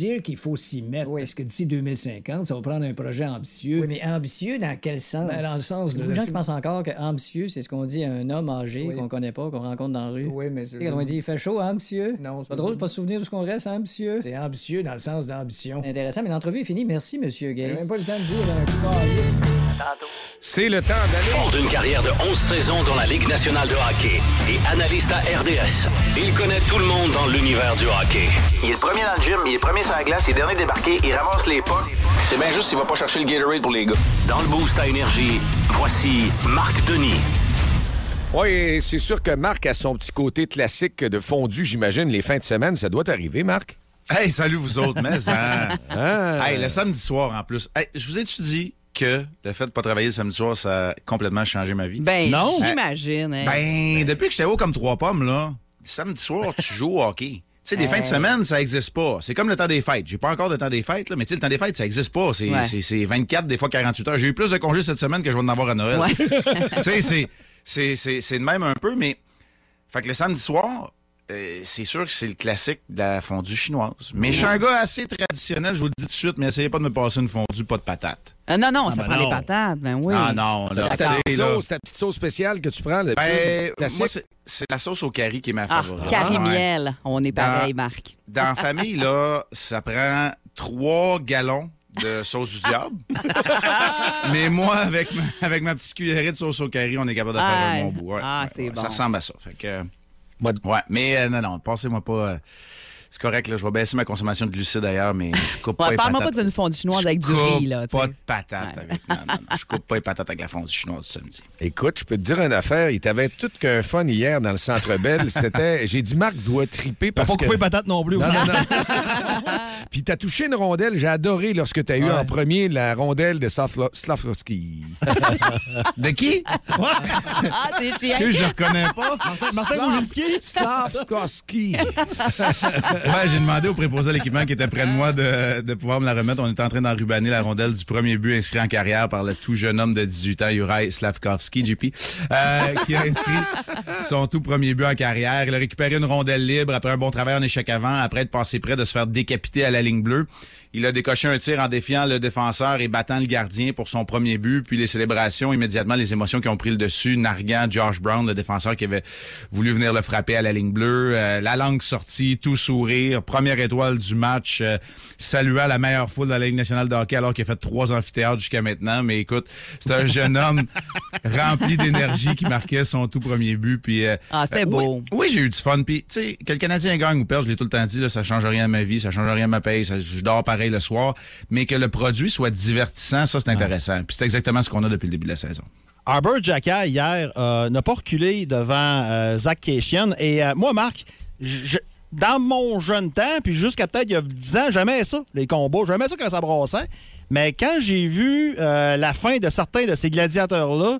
dire qu'il faut s'y mettre. Oui. Parce que d'ici 2050, ça va prendre un projet ambitieux. Oui, mais ambitieux dans quel sens? Ben, dans le sens Il y a de. de gens qui pensent encore que ambitieux, c'est ce qu'on dit à un homme âgé Oui. qu'on connaît pas, qu'on rencontre dans la rue. Oui, mais. Quand on dit il fait chaud, hein, monsieur? Non, C'est pas drôle de pas se souvenir de ce qu'on reste, hein, monsieur? C'est ambitieux dans le sens d'ambition. Intéressant, mais l'entrevue est finie. Merci, monsieur J'ai Gates. même pas le temps de dire un calice. C'est le temps d'aller. Fort d'une carrière de 11 saisons dans la Ligue nationale de hockey et analyste à RDS, il connaît tout le monde dans l'univers du hockey. Il est le premier dans le gym, il est premier sur la glace, il est dernier débarqué, il ramasse les pas. C'est bien juste s'il va pas chercher le Gatorade pour les gars. Dans le boost à énergie, voici Marc Denis. Oui, c'est sûr que Marc a son petit côté classique de fondu, j'imagine, les fins de semaine. Ça doit arriver, Marc? Hey, salut vous autres, mais hein? Ah. Hey, le samedi soir en plus. Hey, je vous ai-tu dit que le fait de pas travailler le samedi soir, ça a complètement changé ma vie? Ben, non. j'imagine. hein. Ben, depuis que j'étais haut comme trois pommes, là, samedi soir, tu joues au hockey. Tu sais, des Hey. fins de semaine, ça n'existe pas. C'est comme le temps des fêtes. J'ai pas encore de temps des fêtes, là, mais tu sais, le temps des fêtes, ça n'existe pas. C'est Ouais. c'est- c'est 24, des fois 48 heures. J'ai eu plus de congés cette semaine que je vais en avoir à Noël. Ouais. tu sais, c'est- c'est- c'est c'est de même un peu, mais. Fait que le samedi soir, euh, c'est sûr que c'est le classique de la fondue chinoise. Mais je suis un gars assez traditionnel, je vous le dis tout de suite, mais essayez pas de me passer une fondue, pas de patates. Ah, non, non, Ah, ça ben prend non. des patates. Ben oui. Ah non, là, Ta tu sais, petite, là. sauce, ta petite sauce spéciale que tu prends, le Ben, classique. moi, c'est c'est la sauce au curry qui est ma Ah, favorite. carré Ouais. miel. On est pareil, Dans- Marc. Dans la famille, là, ça prend trois gallons de sauce du diable. Mais moi, avec ma, avec ma petite cuillerée de sauce au curry, on est capable de faire Ah, un bon bout. Ouais, ah, ouais, c'est ouais, bon. Ça ressemble à ça. Fait que, ouais, mais euh, non, non, passez-moi pas. euh, c'est correct, là, je vais baisser ma consommation de glucides d'ailleurs, mais je coupe Ouais, pas les Parle-moi pas patates. d'une fondue chinoise avec du riz, là. tu sais. Pas de patates avec. Non, non, non, je coupe pas les patates avec la fondue chinoise du samedi. Écoute, je peux te dire une affaire. Il t'avait tout qu'un fun hier dans le Centre Bell. C'était, j'ai dit, Marc doit triper parce pas que... coupé patate non plus. au Non, non, non. Puis t'as touché une rondelle. J'ai adoré lorsque t'as eu Ouais. en premier la rondelle de Slavkovski. De qui? Ah, chiant. Que je le reconnais pas. Martin? Slavkovski. Ouais, j'ai demandé au préposé à l'équipement qui était près de moi de, pouvoir me la remettre. On était en train d'enrubaner la rondelle du premier but inscrit en carrière par le tout jeune homme de 18 ans, Juraj Slavkovski, JP, euh, qui a inscrit son tout premier but en carrière. Il a récupéré une rondelle libre après un bon travail en échec avant, après être passé près de se faire décapiter à la ligne bleue. Il a décoché un tir en défiant le défenseur et battant le gardien pour son premier but. Puis les célébrations, immédiatement, les émotions qui ont pris le dessus, narguant Josh Brown, le défenseur qui avait voulu venir le frapper à la ligne bleue. Euh, la langue sortie, tout sourire. première étoile du match, euh, saluant la meilleure foule de la Ligue nationale de hockey alors qu'il a fait trois amphithéâtres jusqu'à maintenant. Mais écoute, c'est un jeune homme rempli d'énergie qui marquait son tout premier but. Puis, euh, Ah, c'était euh, beau. Oui, oui, j'ai eu du fun. Puis, tu sais, que le Canadien gagne ou perde, je l'ai tout le temps dit, là, ça change rien à ma vie, ça change rien à ma paye, ça- je dors pareil le soir. Mais que le produit soit divertissant, ça, c'est intéressant. Puis c'est exactement ce qu'on a depuis le début de la saison. Arbor Jacka, hier, euh, n'a pas reculé devant euh, Zach Cation. Et euh, moi, Marc, je- dans mon jeune temps, puis jusqu'à peut-être il y a 10 ans, j'aimais ça, les combats. J'aimais ça quand ça brassait. Mais quand j'ai vu la fin de certains de ces gladiateurs-là,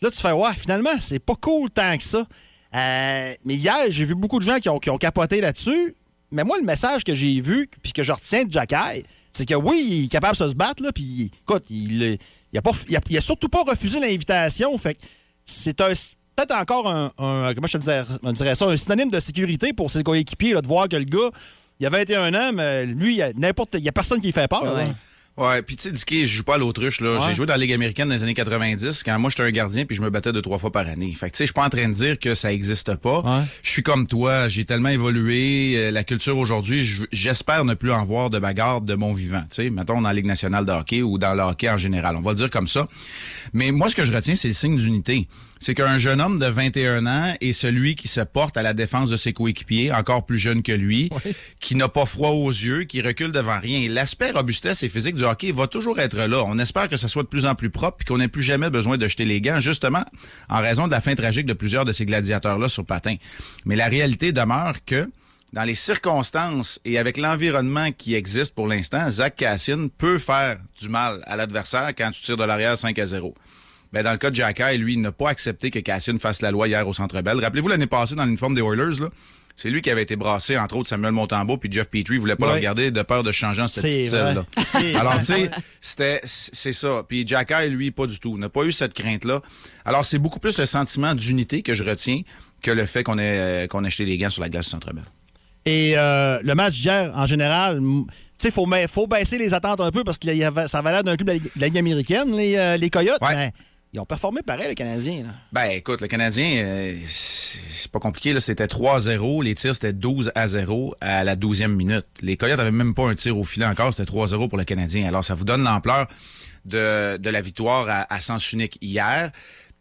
là, tu fais, ouais, finalement, c'est pas cool tant que ça. Mais hier, j'ai vu beaucoup de gens qui ont, qui ont capoté là-dessus. Mais moi, le message que j'ai vu, puis que je retiens de Jacky, c'est que oui, il est capable de se battre, là, puis écoute, il, il, a pas, il, a, il a surtout pas refusé l'invitation. Fait que c'est un peut-être encore un, un- comment je te dirais, on dirait ça, un synonyme de sécurité pour ses coéquipiers, là, de voir que le gars, il a 21 ans, mais lui, il y a personne qui lui fait peur. là. Ouais, puis tu sais, Dicky, je joue pas à l'autruche, là. Ouais. J'ai joué dans la Ligue américaine dans les années 90, quand moi, j'étais un gardien, puis je me battais deux, trois fois par année. Fait que tu sais, je suis pas en train de dire que ça existe pas. Je suis comme toi, j'ai tellement évolué. euh, La culture aujourd'hui, je- j'espère ne plus en voir de bagarre de mon vivant. Tu sais, mettons dans la Ligue nationale de hockey ou dans le hockey en général. On va le dire comme ça. Mais moi, ce que je retiens, c'est le signe d'unité. C'est qu'un jeune homme de 21 ans est celui qui se porte à la défense de ses coéquipiers, encore plus jeune que lui, qui n'a pas froid aux yeux, qui recule devant rien. L'aspect robustesse et physique du hockey va toujours être là. On espère que ça soit de plus en plus propre et qu'on n'ait plus jamais besoin de jeter les gants, justement en raison de la fin tragique de plusieurs de ces gladiateurs-là sur patin. Mais la réalité demeure que dans les circonstances et avec l'environnement qui existe pour l'instant, Zach Cassian peut faire du mal à l'adversaire quand tu tires de l'arrière 5 à 0. Ben, dans le cas de Jacky, lui, il n'a pas accepté que Cassian fasse la loi hier au Centre Bell. Rappelez-vous l'année passée dans l'uniforme des Oilers, là, c'est lui qui avait été brassé, entre autres Samuel Montembeau, puis Jeff Petrie voulait pas le regarder de peur de changer en statut. C'est Alors, tu sais, c'était, c'est ça. Puis Jacky, lui, pas du tout. N'a pas eu cette crainte-là. Alors, c'est beaucoup plus le sentiment d'unité que je retiens que le fait qu'on ait, euh, qu'on ait jeté les gants sur la glace du Centre Bell. Et euh, le match d'hier, en général, m- tu sais, il faut, faut baisser les attentes un peu parce que ça avait l'air d'un club de la Ligue- de la Ligue américaine, les, euh, les Coyotes. mais ils ont performé pareil, les Canadiens. là. Ben, écoute, le Canadien, euh, c'est pas compliqué. là. C'était 3-0. Les tirs, c'était 12 à 0 à la 12e minute. Les Coyotes n'avaient même pas un tir au filet encore. C'était 3-0 pour le Canadien. Alors, ça vous donne l'ampleur de, de la victoire à, à sens unique hier.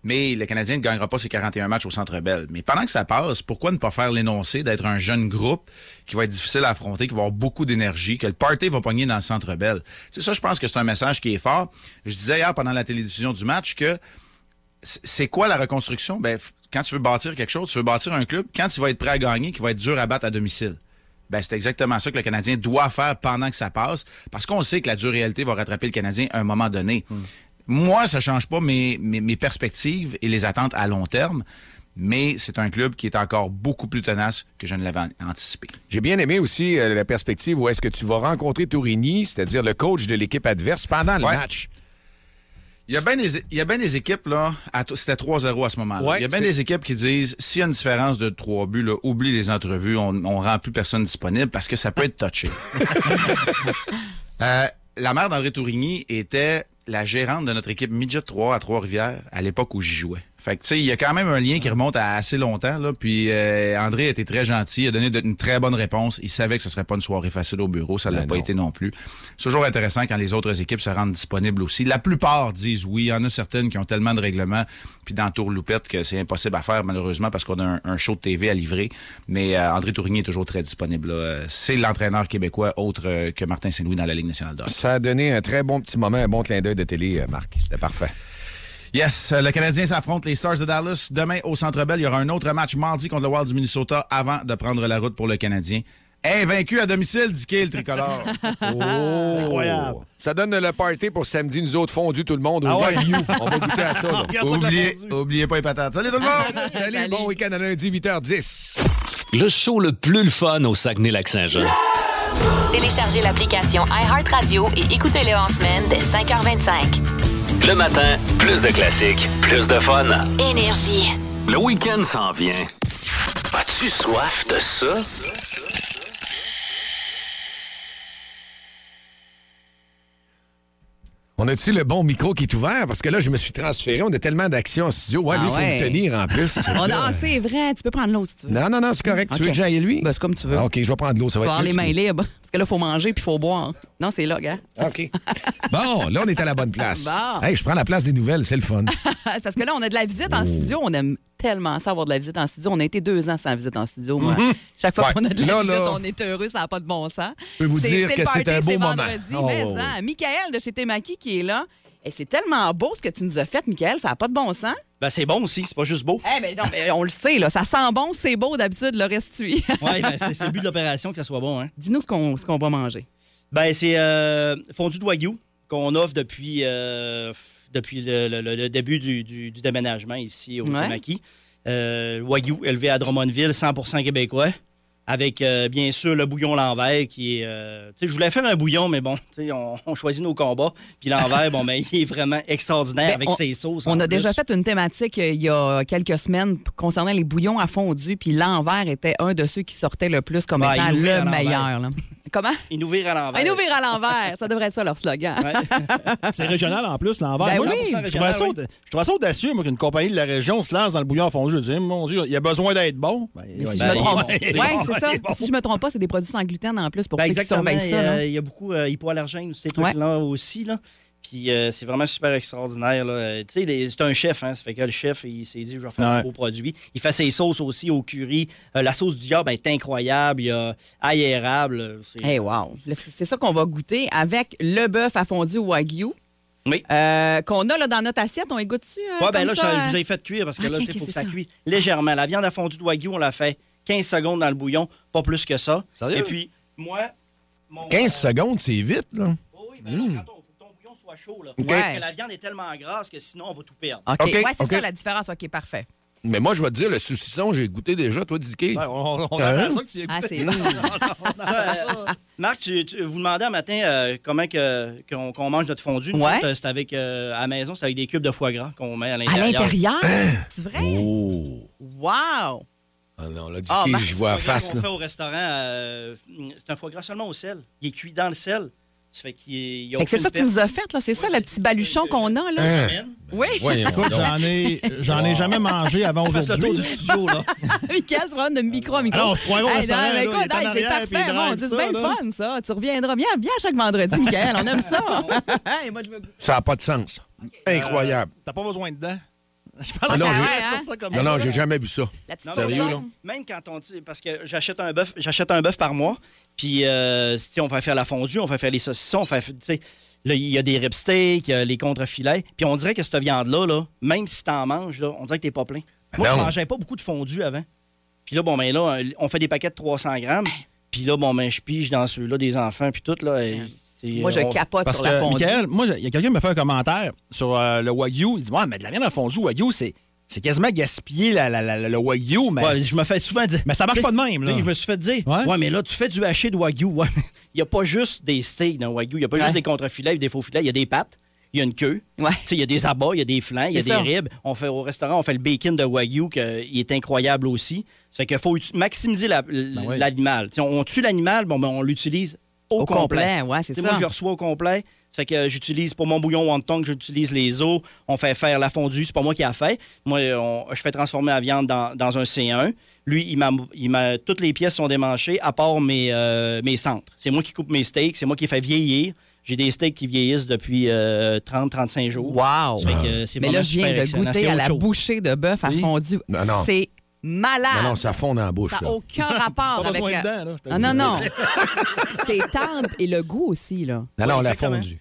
Mais le Canadien ne gagnera pas ses 41 matchs au Centre Bell. Mais pendant que ça passe, pourquoi ne pas faire l'énoncé d'être un jeune groupe qui va être difficile à affronter, qui va avoir beaucoup d'énergie, que le party va pogner dans le Centre Bell? C'est ça, je pense que c'est un message qui est fort. Je disais hier pendant la télévision du match que c'est quoi la reconstruction? Ben, quand tu veux bâtir quelque chose, tu veux bâtir un club, quand il va être prêt à gagner, qui va être dur à battre à domicile. Ben, c'est exactement ça que le Canadien doit faire pendant que ça passe, parce qu'on sait que la dure réalité va rattraper le Canadien à un moment donné. Moi, ça change pas mes, mes, mes perspectives et les attentes à long terme, mais c'est un club qui est encore beaucoup plus tenace que je ne l'avais an- anticipé. J'ai bien aimé aussi euh, la perspective où est-ce que tu vas rencontrer Tourigny, c'est-à-dire le coach de l'équipe adverse, pendant le Ouais. match. Il y a bien des, il y a bien des équipes, là, c'était 3-0 à ce moment-là. Ouais, il y a bien des équipes qui disent, s'il y a une différence de 3 buts, là, oublie les entrevues, on, on rend plus personne disponible parce que ça peut être touché. Euh, la mère d'André Tourigny était la gérante de notre équipe Midget 3 à Trois-Rivières à l'époque où j'y jouais. Fait que, tu sais, il y a quand même un lien qui remonte à assez longtemps, là. Puis, euh, André a été très gentil, il a donné de- une très bonne réponse. Il savait que ce serait pas une soirée facile au bureau, ça l'a pas été non plus. C'est toujours intéressant quand les autres équipes se rendent disponibles aussi. La plupart disent oui. Il y en a certaines qui ont tellement de règlements, puis dans Tourloupette, que c'est impossible à faire, malheureusement, parce qu'on a un, un show de TV à livrer. Mais euh, André Tourigny est toujours très disponible. là. C'est l'entraîneur québécois autre euh, que Martin Saint-Louis dans la Ligue nationale de hockey. Ça a donné un très bon petit moment, un bon clin d'œil de télé, euh, Marc. C'était parfait. Yes, euh, le Canadien s'affronte les Stars de Dallas. Demain, au Centre Bell, il y aura un autre match mardi contre le Wild du Minnesota avant de prendre la route pour le Canadien. Invaincu à domicile, dit le tricolore. Oh! Incroyable. Ça donne le party pour samedi, nous autres fondus, tout le monde, au Ah ouais. On va goûter à ça. oubliez, oubliez pas les patates. Salut tout le monde! Salut, bon week-end à lundi, 8h10. Le show le plus le fun au Saguenay-Lac-Saint-Jean. Téléchargez l'application iHeartRadio et écoutez-le en semaine dès 5h25. Le matin, plus de classiques, plus de fun. Énergie. Le week-end s'en vient. As-tu soif de ça? On a-tu le bon micro qui est ouvert? Parce que là, je me suis transféré. On a tellement d'actions en studio. Ouais, Ah lui, il faut le tenir en plus. On a, ah, c'est vrai, tu peux prendre l'eau si tu veux. Non, non, non, c'est correct. Tu veux que j'aille lui? Ben, c'est comme tu veux. Ah, OK, je vais prendre l'eau. Ça Tu va vas avoir les mains libres. Parce que là, il faut manger puis il faut boire. Non, c'est là, gars. OK. Bon, là, on est à la bonne place. Bon. Hey, je prends la place des nouvelles, c'est le fun. Parce que là, on a de la visite Oh. en studio. On aime tellement ça avoir de la visite en studio. On a été deux ans sans visite en studio, moi. Mhm. Chaque fois Ouais. qu'on a de la Là, visite, là, on est heureux, ça n'a pas de bon sens. Je peux vous dire que c'est un beau moment. Oh, mais oh, oh. Michael de chez Temaki qui est là. Et c'est tellement beau ce que tu nous as fait, Michael. Ça n'a pas de bon sens. Ben, c'est bon aussi, c'est pas juste beau. Eh ben non, mais on le sait, là. Ça sent bon, c'est beau. D'habitude, le reste. Oui, ben, c'est le but de l'opération que ça soit bon. Hein. Dis-nous ce qu'on ce qu'on va manger. Ben, c'est euh, fondu de Wagyu qu'on offre depuis, euh, depuis le, le- le- le début du, du- du déménagement ici au Ouais. Tamaki. Euh, Wagyu élevé à Drummondville, 100% québécois. Avec, euh, bien sûr, le bouillon l'envers qui est... je voulais faire un bouillon, mais bon, on, on choisit nos combats. Puis l'envers, bon, ben, il est vraiment extraordinaire Ben, avec on- ses sauces. On a déjà fait une thématique il y a quelques semaines concernant les bouillons à fondu, puis l'envers était un de ceux qui sortait le plus comme Ben, étant le meilleur. là. Comment? Il nous vire à l'envers. Un ouvrir à l'envers. Ça devrait être ça leur slogan. C'est régional en plus, l'envers. Ben Moi, oui. je trouvais ça, trouvais ça audacieux, moi, qu'une compagnie de la région se lance dans le bouillon fondu. Je dis, mon Dieu, il y a besoin d'être bon. Ben, si ben, je me trompe, bon, c'est ça. bon. Si je me trompe pas, c'est des produits sans gluten en plus pour Ben, ceux qui exactement. surveillent Il y ça. il y a beaucoup euh, hypoallergènes, ces Ouais. trucs-là aussi. Là. Puis euh, c'est vraiment super extraordinaire. là. Euh, Tu sais, c'est un chef, hein. Ça fait que le chef, il s'est dit, je vais faire Ouais. un beau produit. Il fait ses sauces aussi au curry. Euh, la sauce du diable est incroyable. Il y a ail érable. C'est- Hey, wow. C'est ça qu'on va goûter avec le bœuf à fondu Wagyu. Oui. Euh, qu'on a là, dans notre assiette. On y goûte dessus? Ouais, ben là, je, je vous ai fait cuire parce que là, Ok, il faut ok, que c'est ça ça. cuise légèrement. La viande à fondu de Wagyu, on l'a fait 15 secondes dans le bouillon, pas plus que ça. Sérieux? Et puis, moi, mon, 15 secondes, c'est vite, là. ben chaud. Là. Parce que la viande est tellement grasse que sinon, on va tout perdre. OK. OK, Ouais, c'est ça la différence. OK, parfait. Mais moi, je vais te dire, le saucisson, j'ai goûté déjà, toi, Dicky. on, on attend ça que tu Ah, c'est lourd. Marc, tu, tu- vous demandez un matin euh, comment que- qu'on qu'on mange notre fondu. Nous Ouais. euh, c'est avec, euh, à la maison, c'est avec des cubes de foie gras qu'on met à À l'intérieur. l'intérieur? C'est vrai? Oh! Wow! Ah non, là, Ah, Dicky, ben, je vois à Le foie gras face, qu'on là. fait au restaurant, euh, c'est un foie gras seulement au sel. Il est cuit dans le sel. Ça fait qu'il y a Fait que c'est ça que tu nous as fait, là. C'est ça, le petit baluchon qu'on a, là? Hein? Oui. Écoute, j'en ai, j'en ai jamais mangé avant Fasse le tour aujourd'hui. du studio, là. Michael, tu vas de micro à micro. Alors, on se croirait au restaurant, écoute, hey, c'est parfait. drive Mon Dieu, c'est ça, bien fun, ça. Tu reviendras. Viens, viens chaque vendredi, Michael. On aime ça. Hey, moi, je veux Ça n'a pas de sens. Incroyable. T'as pas besoin de dents? Je pense Ah que non, j'ai- ça comme Non, ça, non, j'ai jamais vu ça. La petite Non, Sérieux, là? Même quand on dit, parce que j'achète un bœuf, j'achète un bœuf par mois, puis euh, si on va faire la fondue, on va faire les saucissons, on fait, tu sais, là, il y a des rib steaks, il y a les contre-filets, puis on dirait que cette viande-là, là, même si t'en manges, là, on dirait que t'es pas plein. Moi, je non. mangeais pas beaucoup de fondue avant. Puis là, bon, ben là, on fait des paquets de 300 grammes, puis là, bon, ben je pige dans ceux-là des enfants, puis tout, là. et Moi, je on- capote Parce sur la que, fondue. Michael, moi, il y a quelqu'un qui m'a fait un commentaire sur euh, le Wagyu. Il dit Ouais, mais de la viande à fondu Wagyu, c'est. C'est quasiment gaspiller la- la- la- le Wagyu, mais. Ouais, je me fais souvent dire. Mais ça marche pas de même, là. Je me suis fait dire. Ouais. Ouais, mais là, tu fais du haché de Wagyu. Ouais, il n'y a pas juste des steaks dans le Wagyu. Il n'y a pas Ouais. juste des contre-filets et des faux filets. Il y a des pâtes. Il y a une queue. Ouais. Tu sais, Il y a des abats, il y a des flancs, il y a C'est des ribs. On fait, au restaurant, on fait le bacon de Wagyu, qui est incroyable aussi. Fait qu'il faut ut- maximiser la- Ben l'animal. On, on tue l'animal, bon, ben, on l'utilise au, Au complet, ouais, c'est ça. Moi, je le reçois au complet. Fait que j'utilise pour mon bouillon wonton, j'utilise les os. On fait faire la fondue. C'est pas moi qui a fait. Moi, on- je fais transformer la viande dans, dans un C1. Lui, il m'a, il m'a- toutes les pièces sont démanchées à part mes, euh, mes centres. C'est moi qui coupe mes steaks. C'est moi qui fais vieillir. J'ai des steaks qui vieillissent depuis 30-35 jours. Wow! Ça fait que c'est Mais là, je viens super de excellent. goûter C'est à la chose. bouchée de bœuf à fondu. Non, non. C'est malade. Non, non, ça fond dans la bouche, Ça n'a aucun rapport Pas avec... besoin euh, de dents, là, je te Ah, non, dis. non. c'est tendre et le goût aussi, là. Non, non, Ouais, la fondue.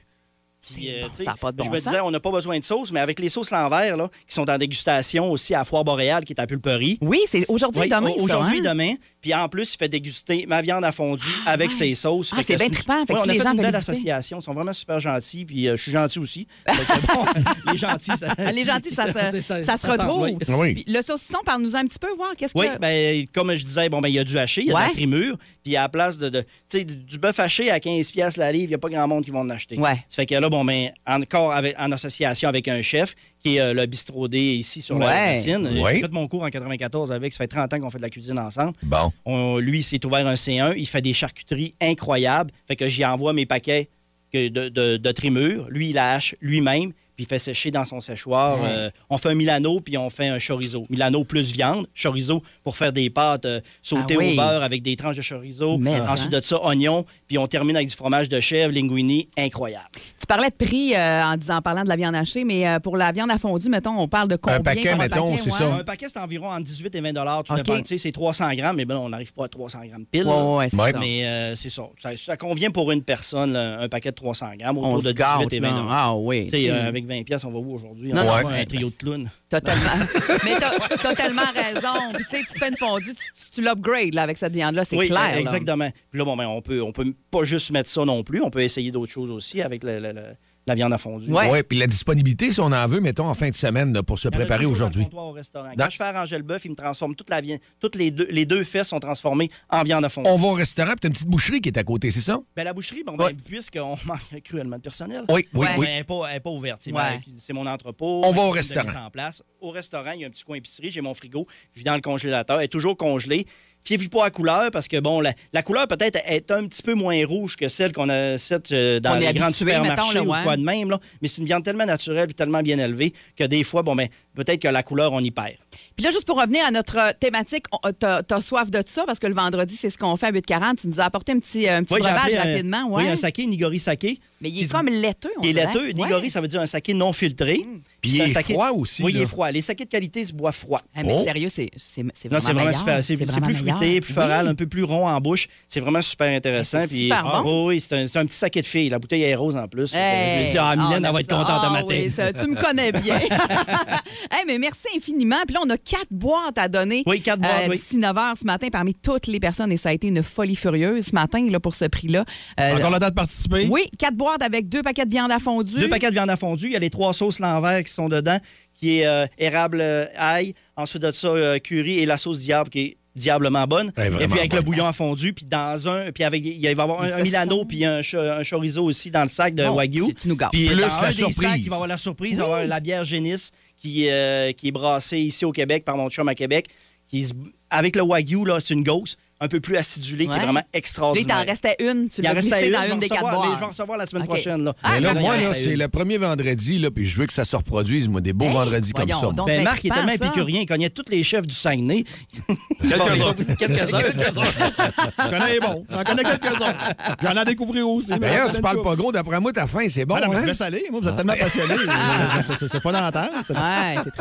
Puis, euh, ça pas de bon je me sens. disais, on n'a pas besoin de sauce, mais avec les sauces l'envers, là, qui sont en dégustation aussi à Foire Boréale, qui est à Pulperie. Oui, c'est aujourd'hui et Oui, demain, Aujourd'hui et hein? demain. Puis en plus, il fait déguster ma viande à fondu avec ses sauces. Ah, c'est bien trippant. Fait que Ouais, on a les fait gens une belle association. Ils sont vraiment super gentils. Puis euh, je suis gentil aussi. Que, bon, les gentils, ça, Ah, Les gentils, ça se, ça retrouve. Oui. Puis Le saucisson, parle-nous un petit peu, voir qu'est-ce Oui, que... ben, comme je disais, bon, ben, il y a du haché, il y a de Ouais. la trimure, puis à la place de, de tu sais, du bœuf haché à 15 pièces la livre, il n'y a pas grand monde qui va en acheter. Ouais. Ça fait que là, bon, ben, encore avec, en association avec un chef, qui est euh, le bistrot D ici sur la Ouais. racine. Ouais. J'ai fait mon cours en 94 avec, ça fait 30 ans qu'on fait de la cuisine ensemble. Bon. On- lui, il s'est ouvert un C1, il fait des charcuteries incroyables, fait que j'y envoie mes paquets que de, de, de. Lui, il la hache lui-même, puis il fait sécher dans son séchoir. Euh, on fait un Milano, puis on fait un chorizo. Milano plus viande, chorizo pour faire des pâtes euh, sautées Ah oui. au beurre avec des tranches de chorizo. Mais Ensuite hein. de ça, oignon, puis on termine avec du fromage de chèvre, linguini, incroyable. Tu parlais de prix euh, en disant en parlant de la viande hachée, mais euh, pour la viande à fondue, mettons, on parle de combien? paquet, comme mettons, c'est ça. Un paquet, c'est environ entre 18 et 20 dollars. OK. Tu sais, c'est 300 grammes, mais bon, on n'arrive pas à 300 grammes pile. Ouais, ouais, c'est Ouais. ça. Mais euh, c'est ça. ça. ça convient pour une personne, là, un paquet de 300 grammes, On autour se de 18 gâte, et 20 là. dollars. Ah oui. Avec 20 pièces, on va où aujourd'hui? On va un trio de clowns. Totalement. Mais t'as tellement raison. Puis tu sais, tu te fais une fondue, tu, tu- tu l'upgrades avec cette viande-là, c'est oui, clair. là. exactement. Puis là, bon, ben, on peut, on peut pas juste mettre ça non plus. On peut essayer d'autres choses aussi avec le- le- le- la viande à fondue. Ouais. puis la disponibilité, si on en veut, mettons, en fin de semaine, là, pour se préparer aujourd'hui. au restaurant. Dans- Quand je fais arranger le bœuf, il me transforme toute la viande. Toutes les deux, les deux fesses sont transformées en viande à fondue. On va au restaurant, puis t'as une petite boucherie qui est à côté, c'est ça? Ben, la boucherie, bon, ben, puisqu'on manque cruellement de personnel. Oui, oui, ben, oui. Elle n'est pas, elle est pas ouverte. c'est Ouais. ma- C'est mon entrepôt. On va au restaurant. en place. Au restaurant, il y a un petit coin épicerie. J'ai mon frigo. Je vis dans le congélateur. Elle est toujours congelée. Fiez-vous pas à la couleur parce que, bon, la, la couleur peut-être est un petit peu moins rouge que celle qu'on a cette, euh, dans les grands habitué, supermarchés mettons, là, ou quoi de même. Là. Mais c'est une viande tellement naturelle et tellement bien élevée que des fois, bon, ben, peut-être que la couleur, on y perd. Puis là, juste pour revenir à notre euh, thématique, t'as as soif de ça parce que le vendredi, c'est ce qu'on fait à 8h40. Tu nous as apporté un petit, euh, un petit Oui, breuvage rapidement. Ouais. Oui, un saké, Nigori saké. Mais il est comme laiteux, on Il est laiteux. Nigori, Ouais. ça veut dire un saké non filtré. Puis c'est il un est saké- froid aussi, Oui, il est froid. Les sakés de qualité se boivent froid. Ah, mais Oh. sérieux, c'est c'est- c'est Non, vraiment c'est vraiment meilleur. super. C'est fruité, plus floral, Oui. un peu plus rond en bouche. C'est vraiment super intéressant. c'est Puis, super bon. Oh, oui, c'est un, c'est un petit saké de fille. La bouteille est rose en plus. Hey, Je me dis, ah, on Mylène, elle va être contente Ah à matin. oui, ça, tu me connais bien. Hey, mais merci infiniment. Puis là, on a quatre boîtes à donner. Oui, quatre boîtes, oui. D'ici 9 h ce matin, parmi toutes les personnes. Et ça a été une folie furieuse ce matin là, pour ce prix-là. Euh, Encore le temps de participer? Oui, quatre boîtes avec deux paquets de viande à fondue. Deux paquets de viande à fondue. Il y a les trois sauces l'envers qui sont dedans, qui est euh, érable euh, ail. Ensuite de ça, euh, curry et la sauce diable qui est diablement bonne. Et puis avec le bouillon à fondu, puis dans un, puis avec, il va y avoir un, Milano puis un, cho- un chorizo aussi dans le sac de Bon, Wagyu. Puis Plus dans la un des surprise. sacs, il va avoir la surprise, il va y avoir la bière Génis qui, euh, qui est brassée ici au Québec par mon chum à Québec. Qui se- avec le Wagyu, là, c'est une gauze un peu plus acidulée qui est vraiment Là, il extraordinaire. t'en restait une. Tu l'as restait glissé dans une des quatre mais boîtes. Je vais en recevoir la semaine prochaine. Là. Ah, Mais là, il en moi, c'est le premier vendredi, là, puis je veux que ça se reproduise, moi, des beaux Hey, vendredis comme ça. Ben, Marc il est tellement ça. épicurien, il cognait tous les chefs du Saguenay. Quelques-uns. Quelques-uns. Je connais les bons. J'en connais quelques-uns. J'en ai découvert aussi. mais D'ailleurs, tu connais parles pas gros, d'après moi, ta faim, c'est bon, non, mais hein? je laisse aller. Moi, vous êtes tellement passionné. C'est- pas d'entendre.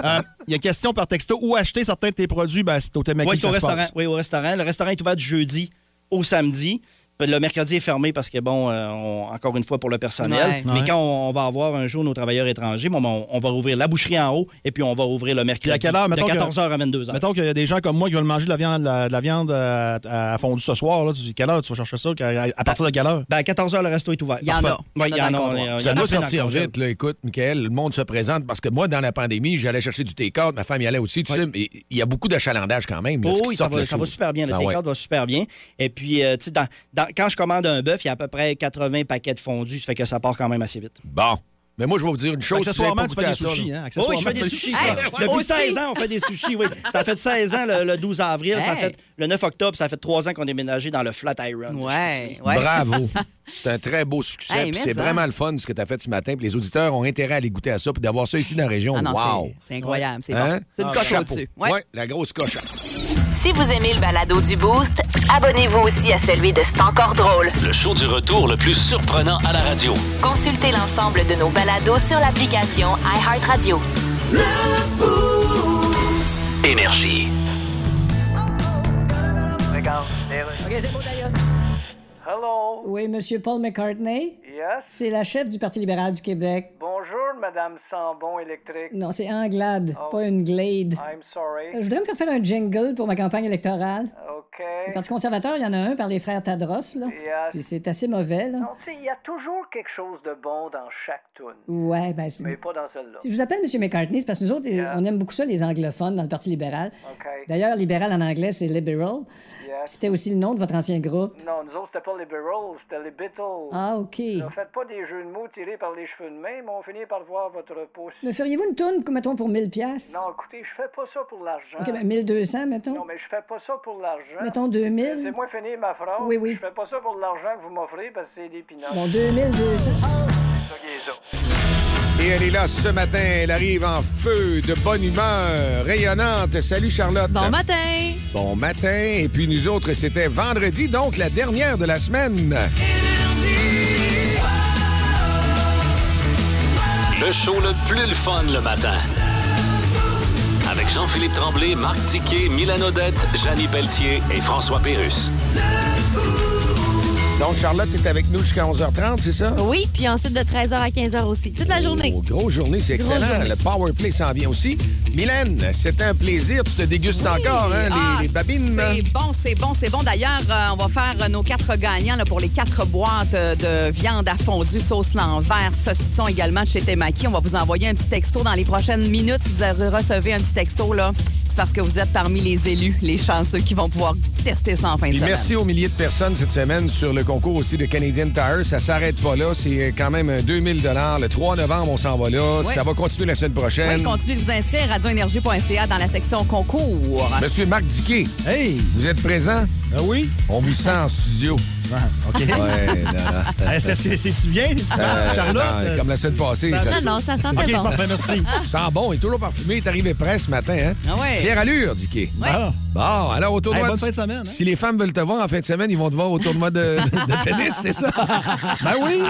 Euh, Il y a question par texto. Où acheter certains de tes produits? Ben, c'est au Temaki Oui, au restaurant. Oui, au restaurant. Le restaurant est ouvert du jeudi au samedi. Le mercredi est fermé parce que, bon, euh, on- encore une fois pour le personnel. Ouais. Mais Ouais. quand on, on va avoir un jour nos travailleurs étrangers, bon, ben, on, on va rouvrir la boucherie en haut et puis on va ouvrir le mercredi Puis à quelle heure, mettons de que- 14h à 22h. Mettons qu'il y a des gens comme moi qui veulent manger de la viande, la- de la viande euh, à, à fondue ce soir. Là. Tu dis, quelle heure tu vas chercher ça? À, à partir de quelle heure? Ben, à 14h, le resto est ouvert. Il y en a. Il il y en a y en dans a. le on est- comptoir. il y Ça en a doit plein dans le sortir vite, là. Écoute, Michael, le monde se présente parce que moi, dans la pandémie, j'allais chercher du take-out, ma femme y allait aussi, tu sais, mais il y a beaucoup d'achalandage quand même. là, Oh qui oui, ça sort va, super bien. Le Ah take-out ouais. va super bien. Et puis, euh, tu sais, dans- dans- quand je commande un bœuf, il y a à peu près 80 paquets de fondus. Ça fait que ça part quand même assez vite. Bon. Mais moi, je vais vous dire une chose. Accessoirement, si tu fais des sushis. Hein? Oui, je fais des sushis. Hey, Depuis aussi. 16 ans, on fait des sushis, oui. Ça fait 16 ans, le, le 12 avril. Ça fait, le 9 octobre, ça fait 3 ans qu'on est déménagé dans le Flatiron. Ouais, ouais. Bravo. C'est un très beau succès. Hey, c'est ça. vraiment le fun ce que tu as fait ce matin. Puis les auditeurs ont intérêt à aller goûter à ça. Puis d'avoir ça ici dans la région. Ah non, wow. c'est- incroyable, c'est Hein? bon. C'est une Ah, coche au-dessus. Ouais. Ouais. la grosse coche. Si vous aimez le balado du Boost, abonnez-vous aussi à celui de C'est encore drôle. Le show du retour le plus surprenant à la radio. Consultez l'ensemble de nos balados sur l'application iHeartRadio. Énergie. OK, c'est beau d'ailleurs. Hello. Oui, Monsieur Paul McCartney. Yes. C'est la chef du Parti libéral du Québec. Bonjour, Madame Sambon électrique? Non, c'est Anglade, Oh. pas une Glade. I'm sorry. Euh, Je voudrais me faire faire un jingle pour ma campagne électorale. OK. Le Parti conservateur, il y en a un par les frères Tadros, là. Puis c'est assez mauvais, là. Non, tu sais, il y a toujours quelque chose de bon dans chaque tune. Ouais, ben c'est... Mais pas dans celle-là. Si je vous appelle M. McCartney, c'est parce que nous autres, Yeah. on aime beaucoup ça, les anglophones, dans le Parti libéral. OK. D'ailleurs, libéral en anglais, c'est liberal. C'était aussi le nom de votre ancien groupe? Non, nous autres, c'était pas les Beatles, c'était les Beatles. Ah, OK. Ne faites pas des jeux de mots tirés par les cheveux de main, mais on finit par voir votre pouce. Me feriez-vous une tourne, mettons, pour 1000 piastres? Non, écoutez, je fais pas ça pour l'argent. OK, ben 1200, mettons. Non, mais je fais pas ça pour l'argent. Mettons 2000. C'est moi finir ma phrase. Oui, oui. Je fais pas ça pour l'argent que vous m'offrez parce que c'est des pinottes. Bon, 2200. Ça qui est ça. Et elle est là ce matin. Elle arrive en feu, de bonne humeur, rayonnante. Salut Charlotte. Bon matin. Bon matin. Et puis nous autres, c'était vendredi, donc la dernière de la semaine. Le show le plus le fun le matin. Avec Jean-Philippe Tremblay, Marc Tiquet, Milan Odette, Janine Pelletier et François Pérus. Donc Charlotte est avec nous jusqu'à 11h30, c'est ça? Oui, puis ensuite de 13h à 15h aussi. Toute la journée. Oh, grosse journée, c'est excellent. journée. Le Power Play s'en vient aussi. Mylène, c'était un plaisir. Tu te dégustes encore, hein, les- Ah, les, babines. C'est bon, c'est bon, c'est bon. D'ailleurs, euh, on va faire euh, nos quatre gagnants là, pour les quatre boîtes euh, de viande à fondue, sauce l'envers, saucisson également de chez Temaki. On va vous envoyer un petit texto dans les prochaines minutes. Si vous recevez un petit texto, là, c'est parce que vous êtes parmi les élus, les chanceux qui vont pouvoir tester ça en fin de Puis semaine. merci aux milliers de personnes cette semaine sur le concours aussi de Canadian Tire. Ça s'arrête pas là. C'est quand même un 2000 Le 3 novembre, on s'en va là. Oui. Ça va continuer la semaine prochaine. Oui, continuez de vous inscrire à radioénergie.ca dans la section concours. Monsieur Marc Diquet. Hey! Vous êtes présent? Ah oui? On vous sent en studio. OK. Ouais, que c'est-tu bien, Euh, Charlotte? non, comme la semaine passée. Ça- Non, non, ça sentait OK, bon. parfait, merci. sent bon, il est toujours parfumé. Il est arrivé prêt ce matin. Hein? Ah ouais. Fière allure, Dicky. Ah. Bon, alors au tournoi... Hey, bonne de- fin de semaine, hein? Si les femmes veulent te voir en fin de semaine, ils vont te voir au tournoi de, de tennis, c'est ça? Ben oui!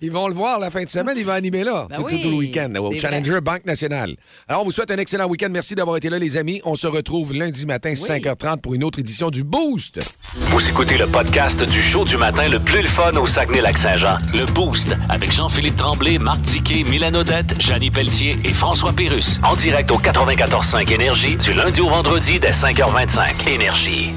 Ils vont le voir la fin de semaine, il va animer là, Ben tout, oui, tout le week-end, au Challenger Banque Nationale. Alors, on vous souhaite un excellent week-end. Merci d'avoir été là, les amis. On se retrouve lundi matin, 5h30, pour une autre édition du Boost. Vous écoutez le podcast du show du matin le plus le fun au Saguenay-Lac-Saint-Jean. Le Boost avec Jean-Philippe Tremblay, Marc Tiquet, Milan Odette, Janine Pelletier et François Pérus. En direct au 94.5 Énergie du lundi au vendredi dès 5h25. Énergie.